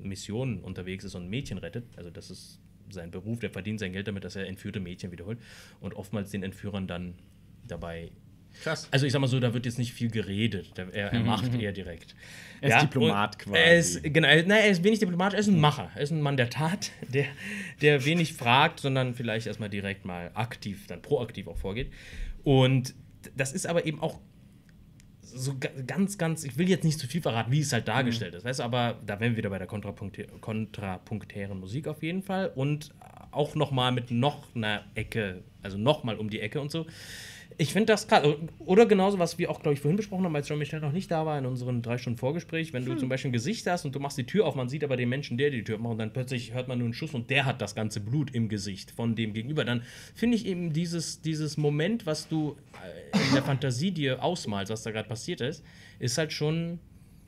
Missionen unterwegs ist und ein Mädchen rettet, also das ist sein Beruf, der verdient sein Geld damit, dass er entführte Mädchen wiederholt und oftmals den Entführern dann dabei Krass. also ich sag mal so, da wird jetzt nicht viel geredet. Er, er macht eher direkt. Er ist Diplomat und quasi. Er ist, genau, nein, er ist wenig Diplomat, er ist ein Macher. Er ist ein Mann der Tat, [laughs] der, der wenig fragt, sondern vielleicht erstmal direkt mal aktiv, dann proaktiv auch vorgeht. Und das ist aber eben auch so ga- ganz, ganz, ich will jetzt nicht zu viel verraten, wie es halt dargestellt ist, weißt du, aber da wären wir wieder bei der kontrapunktä kontrapunktären Musik auf jeden Fall und auch noch mal mit noch einer Ecke, also noch mal um die Ecke und so. Ich finde das krass. Oder genauso, was wir auch, glaube ich, vorhin besprochen haben, als Jean Michel noch nicht da war in unserem drei Stunden Vorgespräch, wenn du zum Beispiel ein Gesicht hast und du machst die Tür auf, man sieht aber den Menschen, der die Tür macht und dann plötzlich hört man nur einen Schuss und der hat das ganze Blut im Gesicht von dem Gegenüber. Dann finde ich eben dieses, dieses Moment, was du äh, in der Fantasie dir ausmalst, was da gerade passiert ist, ist halt schon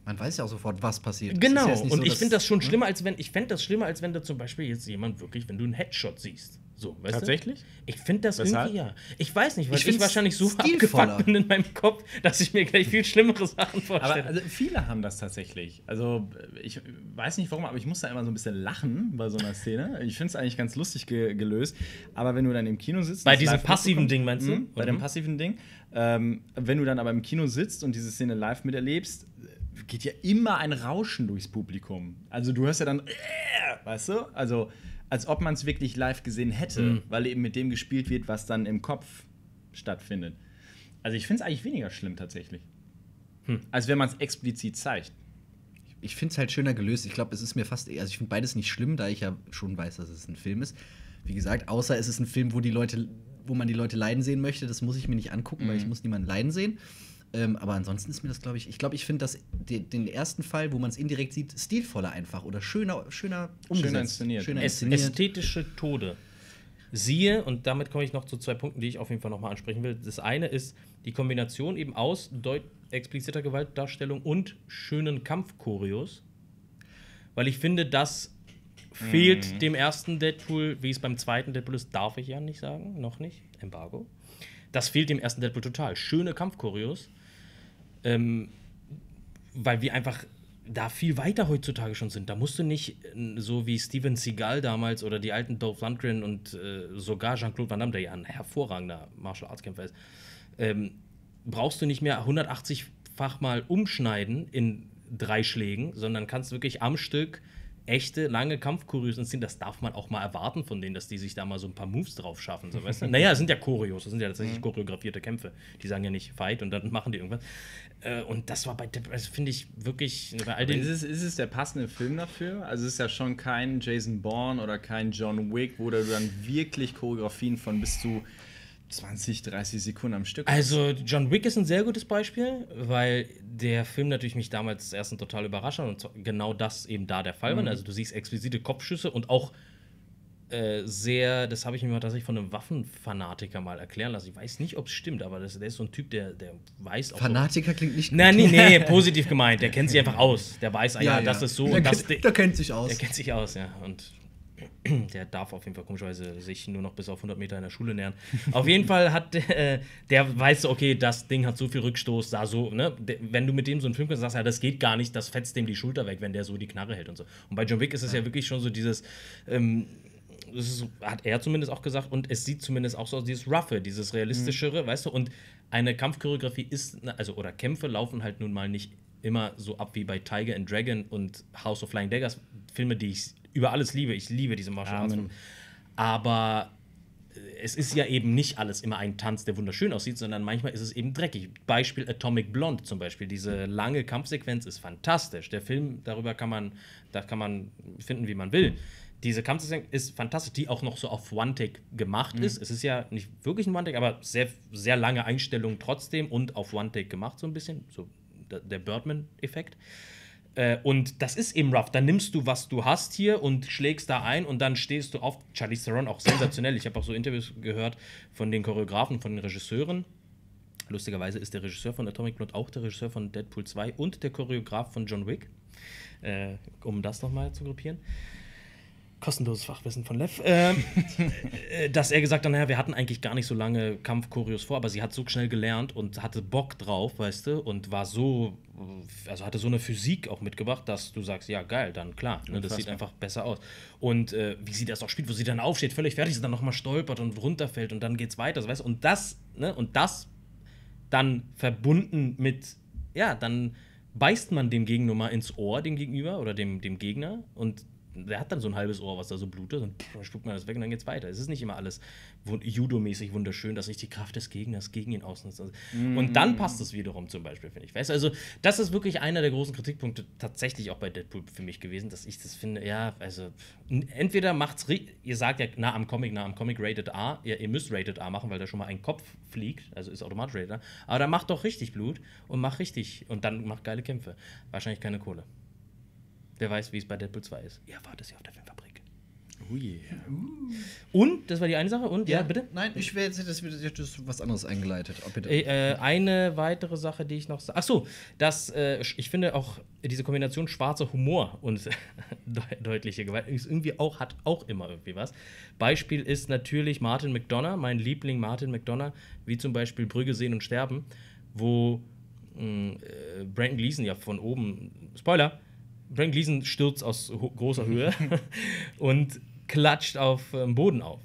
Man weiß ja auch sofort, was passiert. Genau, ist ja und so, ich finde das schon ne? schlimmer, als wenn, ich fände das schlimmer, als wenn da zum Beispiel jetzt jemand wirklich, wenn du einen Headshot siehst. So, weißt Tatsächlich? Du? Ich finde das Weshalb? irgendwie ja. Ich weiß nicht, weil Ich ich, wahrscheinlich so abgefuckt bin in meinem Kopf, dass ich mir gleich viel schlimmere Sachen Aber vorstelle. also, viele haben das tatsächlich. Also ich weiß nicht warum, aber ich muss da immer so ein bisschen lachen bei so einer Szene. Ich finde es eigentlich ganz lustig ge gelöst. Aber wenn du dann im Kino sitzt. Bei diesem passiven Ding, meinst du? Mhm, bei dem Mhm. passiven Ding. Ähm, wenn du dann aber im Kino sitzt und diese Szene live miterlebst, geht ja immer ein Rauschen durchs Publikum. Also du hörst ja dann, äh, weißt du? Also als ob man es wirklich live gesehen hätte, Mhm. weil eben mit dem gespielt wird, was dann im Kopf stattfindet. Also ich finde es eigentlich weniger schlimm tatsächlich. Hm. Als wenn man es explizit zeigt. Ich finde es halt schöner gelöst. Ich glaube, es ist mir fast eher. Also, ich finde beides nicht schlimm, da ich ja schon weiß, dass es ein Film ist. Wie gesagt, außer es ist ein Film, wo die Leute, wo man die Leute leiden sehen möchte. Das muss ich mir nicht angucken, weil ich muss niemanden leiden sehen. Ähm, aber ansonsten ist mir das, glaube ich, ich glaube, ich finde das de- den ersten Fall, wo man es indirekt sieht, stilvoller einfach oder schöner, schöner umgesetzt. inszeniert. Schöner inszeniert. ästhetische Tode. Siehe, und damit komme ich noch zu zwei Punkten, die ich auf jeden Fall nochmal ansprechen will. Das eine ist die Kombination eben aus deut expliziter Gewaltdarstellung und schönen Kampfchoreos. Weil ich finde, das fehlt dem ersten Deadpool, wie es beim zweiten Deadpool ist, darf ich ja nicht sagen, noch nicht, Embargo. Das fehlt dem ersten Deadpool total. Schöne Kampfchoreos. Ähm, weil wir einfach da viel weiter heutzutage schon sind. Da musst du nicht äh, so wie Steven Seagal damals oder die alten Dolph Lundgren und äh, sogar Jean-Claude Van Damme, der ja ein hervorragender Martial Arts Kämpfer ist, ähm, brauchst du nicht mehr 180-fach mal umschneiden in drei Schlägen, sondern kannst wirklich am Stück echte, lange Kampfchoreos inszenieren. Das darf man auch mal erwarten von denen, dass die sich da mal so ein paar Moves drauf schaffen. So, weißt du? [laughs] Naja, es sind ja Choreos, das sind ja tatsächlich choreografierte Kämpfe. Die sagen ja nicht Fight und dann machen die irgendwas. Äh, und das war bei, also finde ich wirklich, bei all den Ist es, ist es der passende Film dafür? Also es ist ja schon kein Jason Bourne oder kein John Wick, wo du dann wirklich Choreografien von bis zu 20, 30 Sekunden am Stück. Also John Wick ist ein sehr gutes Beispiel, weil der Film natürlich mich damals erst total überrascht hat und genau das eben da der Fall war. Also du siehst explizite Kopfschüsse und auch äh, sehr, das habe ich mir mal tatsächlich von einem Waffenfanatiker mal erklären lassen. Ich weiß nicht, ob es stimmt, aber das, der ist so ein Typ, der, der weiß auch. Fanatiker klingt nicht So, Nein, nee, nee, [laughs] positiv gemeint. Der kennt sich einfach aus. Der weiß, ah, ja, das ist so Der, und das. kennt, der kennt sich aus. Der kennt sich aus, ja. Und [clears throat] der darf auf jeden Fall komischerweise sich nur noch bis auf 100 Meter in der Schule nähern. auf jeden [laughs] Fall hat der, äh, der weiß okay, das Ding hat so viel Rückstoß, da so, ne? Wenn du mit dem so einen Film kannst, sagst du, ja, das geht gar nicht, das fetzt dem die Schulter weg, wenn der so die Knarre hält und so. Und bei John Wick ist es ja, wirklich schon so dieses, ähm, das ist, hat er zumindest auch gesagt, und es sieht zumindest auch so aus, dieses Roughe, dieses realistischere, weißt du, und eine Kampfchoreografie ist, also, oder Kämpfe laufen halt nun mal nicht immer so ab wie bei Tiger and Dragon und House of Flying Daggers, Filme, die ich über alles liebe. Ich liebe diese Martial Arts. Filme. Aber äh, es ist ja eben nicht alles immer ein Tanz, der wunderschön aussieht, sondern manchmal ist es eben dreckig. Beispiel Atomic Blonde zum Beispiel. Diese lange Kampfsequenz ist fantastisch. Der Film, darüber kann man, da kann man finden, wie man will. Diese Kampfsequenz ist fantastisch, die auch noch so auf One-Take gemacht ist. Es ist ja nicht wirklich ein One-Take, aber sehr, sehr lange Einstellungen trotzdem und auf One-Take gemacht, so ein bisschen. So der- der Birdman-Effekt. Äh, und das ist eben rough. Dann nimmst du, was du hast hier und schlägst da ein und dann stehst du auf. Charlie Theron auch sensationell. Ich habe auch so Interviews gehört von den Choreografen, von den Regisseuren. Lustigerweise ist der Regisseur von Atomic Blood auch der Regisseur von Deadpool 2 und der Choreograf von John Wick. Äh, um das nochmal zu gruppieren. Kostenloses Fachwissen von Lev. Ähm, [laughs] äh, dass er gesagt hat, naja, wir hatten eigentlich gar nicht so lange Kampfchoreos vor, aber sie hat so schnell gelernt und hatte Bock drauf, weißt du, und war so, also hatte so eine Physik auch mitgebracht, dass du sagst, ja geil, dann klar, ne, das sieht einfach besser aus. Und äh, wie sie das auch spielt, wo sie dann aufsteht, völlig fertig ist, dann nochmal stolpert und runterfällt und dann geht's weiter, so, weißt du, und das, ne, und das dann verbunden mit, ja, dann beißt man dem Gegenüber mal ins Ohr, dem Gegenüber oder dem, dem Gegner und der hat dann so ein halbes Ohr, was da so blutet und pff, dann spuckt man das weg und dann geht's weiter. Es ist nicht immer alles Judo-mäßig wunderschön, dass sich die Kraft des Gegners gegen ihn ausnutzt. Also, Und dann passt es wiederum zum Beispiel, finde ich. Weißt also das ist wirklich einer der großen Kritikpunkte tatsächlich auch bei Deadpool für mich gewesen, dass ich das finde, ja, also entweder macht's, ihr sagt ja nah am Comic, nah am Comic Rated A, ihr, ihr müsst Rated A machen, weil da schon mal ein Kopf fliegt, also ist automatisch Rated A, aber dann macht doch richtig Blut und macht richtig und dann macht geile Kämpfe. Wahrscheinlich keine Kohle. Wer weiß, wie es bei Deadpool 2 ist. Ihr erwartet es ja auf der Filmfabrik. Oh yeah. Und, das war die eine Sache, und, ja, bitte? Nein, ich wäre jetzt das, das, das was anderes eingeleitet. Oh, bitte. Äh, eine weitere Sache, die ich noch sage. Achso, dass äh, ich finde auch diese Kombination schwarzer Humor und [laughs] de deutliche Gewalt ist irgendwie auch, hat auch immer irgendwie was. Beispiel ist natürlich Martin McDonough, mein Liebling Martin McDonough, wie zum Beispiel Brügge sehen und sterben, wo mh, äh, Brandon Gleason ja von oben, Spoiler, Brandon Gleason stürzt aus großer Höhe [laughs] und klatscht auf dem Boden auf.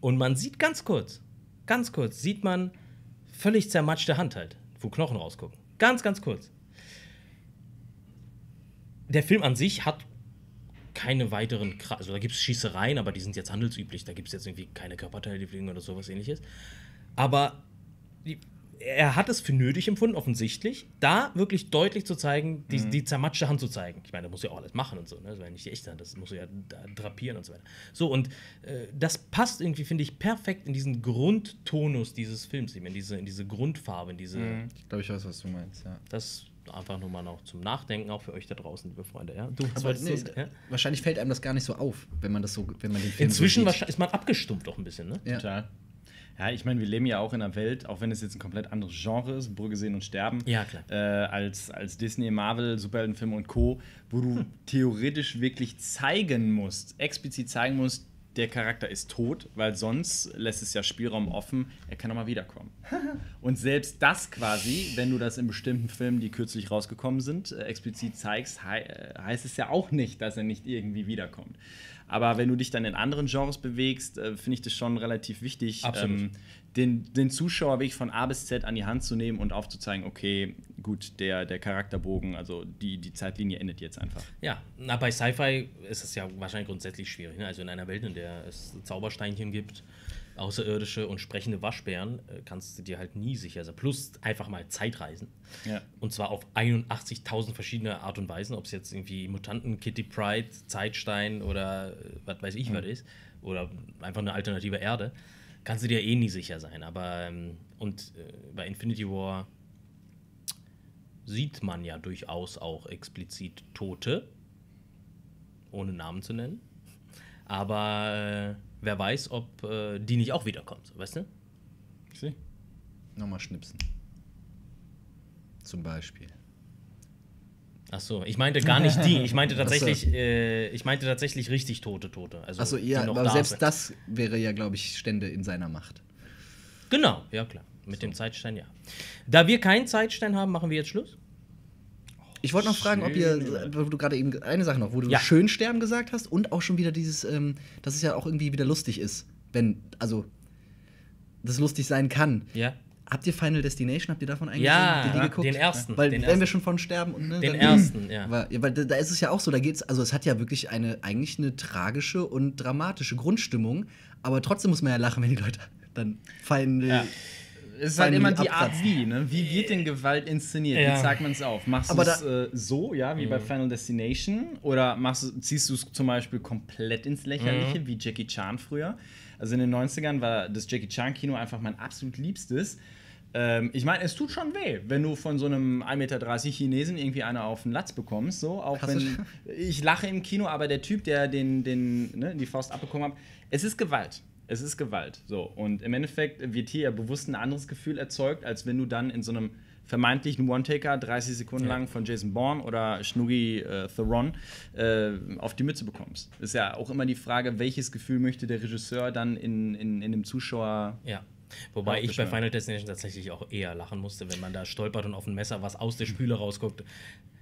Und man sieht ganz kurz, ganz kurz, sieht man völlig zermatschte Hand halt, wo Knochen rausgucken. Ganz, ganz kurz. Der Film an sich hat keine weiteren, Kra also da gibt es Schießereien, aber die sind jetzt handelsüblich, da gibt es jetzt irgendwie keine Körperteile, die fliegen oder sowas ähnliches. Aber die, er hat es für nötig empfunden, offensichtlich, da wirklich deutlich zu zeigen, die, Mhm. die zermatschte Hand zu zeigen. Ich meine, da muss ja auch alles machen und so, ne? Das war ja nicht die echte Hand, das muss ja da drapieren und so weiter. So, und äh, das passt irgendwie, finde ich, perfekt in diesen Grundtonus dieses Films, eben in diese, in diese Grundfarbe, in diese. Mhm. ich glaube, ich weiß, was du meinst, ja. Das einfach nur mal noch zum Nachdenken, auch für euch da draußen, liebe Freunde. Ja? Du, Aber nee, du- ja? wahrscheinlich fällt einem das gar nicht so auf, wenn man das so, wenn man den Film Inzwischen so ist man abgestumpft auch ein bisschen, ne? Ja. Total. Ja, ich meine, wir leben ja auch in einer Welt, auch wenn es jetzt ein komplett anderes Genre ist, Brügge sehen und sterben, Ja, klar. Äh, als, als Disney, Marvel, Superheldenfilme und Co., wo du [laughs] theoretisch wirklich zeigen musst, explizit zeigen musst, der Charakter ist tot, weil sonst lässt es ja Spielraum offen, er kann nochmal wiederkommen. [laughs] und selbst das quasi, wenn du das in bestimmten Filmen, die kürzlich rausgekommen sind, äh, explizit zeigst, äh, heißt es ja auch nicht, dass er nicht irgendwie wiederkommt. Aber wenn du dich dann in anderen Genres bewegst, äh, finde ich das schon relativ wichtig, ähm, den, den Zuschauer wirklich von A bis Z an die Hand zu nehmen und aufzuzeigen, okay, gut, der, der Charakterbogen, also die, die Zeitlinie endet jetzt einfach. Ja, na, bei Sci-Fi ist es ja wahrscheinlich grundsätzlich schwierig. Ne? Also in einer Welt, in der es Zaubersteinchen gibt, Außerirdische und sprechende Waschbären, äh, kannst du dir halt nie sicher sein. Plus einfach mal Zeitreisen. Ja. Und zwar auf 81.000 verschiedene Art und Weisen, ob es jetzt irgendwie Mutanten, Kitty Pride, Zeitstein oder äh, was weiß ich was ist. Oder einfach eine alternative Erde. Kannst du dir eh nie sicher sein. Aber, ähm, und äh, bei Infinity War sieht man ja durchaus auch explizit Tote, ohne Namen zu nennen. Aber äh, wer weiß, ob äh, die nicht auch wiederkommt, weißt du? Sie? Nochmal schnipsen. Zum Beispiel. Ach so, ich meinte gar nicht die. Ich meinte Ach so. tatsächlich, äh, ich meinte tatsächlich richtig tote Tote. Also, Achso, die ja, noch aber da selbst sind. das wäre ja, glaube ich, Stände in seiner Macht. Genau, ja klar. Mit dem Zeitstein, ja. Da wir keinen Zeitstein haben, machen wir jetzt Schluss. Ich wollte noch fragen, ob ihr, wo du gerade eben eine Sache noch, wo du Ja. schön sterben gesagt hast und auch schon wieder dieses, ähm, dass es ja auch irgendwie wieder lustig ist, wenn, also, das lustig sein kann. Ja. Habt ihr Final Destination, habt ihr davon eigentlich Ja, die, die geguckt? den ersten. Weil, den wenn ersten. wir schon von sterben und ne, Den dann- ersten, ja. Weil, weil da da ist es ja auch so, da geht's, also es hat ja wirklich eine, eigentlich eine tragische und dramatische Grundstimmung, aber trotzdem muss man ja lachen, wenn die Leute dann fallen. Ja. Es ist halt immer die Art wie, ne? Wie wird denn Gewalt inszeniert? Ja. Wie zeigt man es auf? Machst du es äh, so, ja, wie bei Final Destination? Oder machst ziehst du es zum Beispiel komplett ins Lächerliche, wie Jackie Chan früher? Also in den 90ern war das Jackie Chan-Kino einfach mein absolut liebstes. Ähm, ich meine, es tut schon weh, wenn du von so einem 1,30 Meter Chinesen irgendwie eine auf den Latz bekommst. So, auch Hast wenn ich lache im Kino, aber der Typ, der den, den, ne, die Faust abbekommen hat, es ist Gewalt. Es ist Gewalt. So. Und im Endeffekt wird hier ja bewusst ein anderes Gefühl erzeugt, als wenn du dann in so einem vermeintlichen One-Taker 30 Sekunden Ja. lang von Jason Bourne oder Schnuggy äh, Theron äh, auf die Mütze bekommst. Ist ja auch immer die Frage, welches Gefühl möchte der Regisseur dann in, in, in dem Zuschauer. Ja. Wobei ich bei. Final Destination tatsächlich auch eher lachen musste, wenn man da stolpert und auf ein Messer was aus der Spüle rausguckt.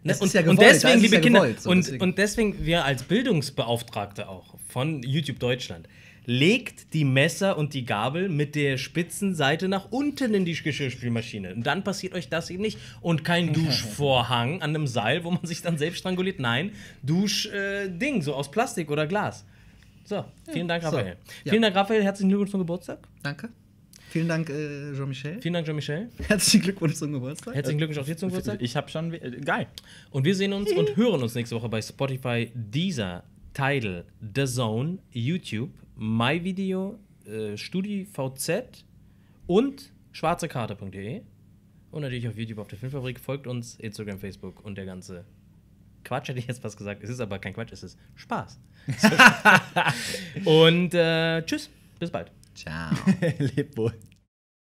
Das und, ja und gewollt, da deswegen, liebe ja Kinder, gewollt, so und, deswegen. und deswegen, wir als Bildungsbeauftragte auch von YouTube Deutschland, legt die Messer und die Gabel mit der spitzen Seite nach unten in die Geschirrspülmaschine. Und dann passiert euch das eben nicht. Und kein [laughs] Duschvorhang an einem Seil, wo man sich dann selbst stranguliert. Nein, Duschding, äh, so aus Plastik oder Glas. So, vielen Dank, so, Raphael. ja. Vielen Dank, Raphael. Herzlichen Glückwunsch zum Geburtstag. Danke. Vielen Dank, äh, Jean-Michel. Vielen Dank, Jean-Michel. Herzlichen Glückwunsch zum Geburtstag. Herzlichen Glückwunsch auch dir zum Geburtstag. Ich habe schon. Äh, geil. Und wir sehen uns [laughs] und hören uns nächste Woche bei Spotify, Deezer, Tidal, The Zone, YouTube, MyVideo, äh, StudiVZ und schwarzekarte.de. Und natürlich auf YouTube auf der Filmfabrik. Folgt uns, Instagram, Facebook und der ganze Quatsch hätte ich jetzt was gesagt. Es ist aber kein Quatsch, es ist Spaß. [laughs] und äh, tschüss, bis bald. Ciao. [laughs] Lebt wohl.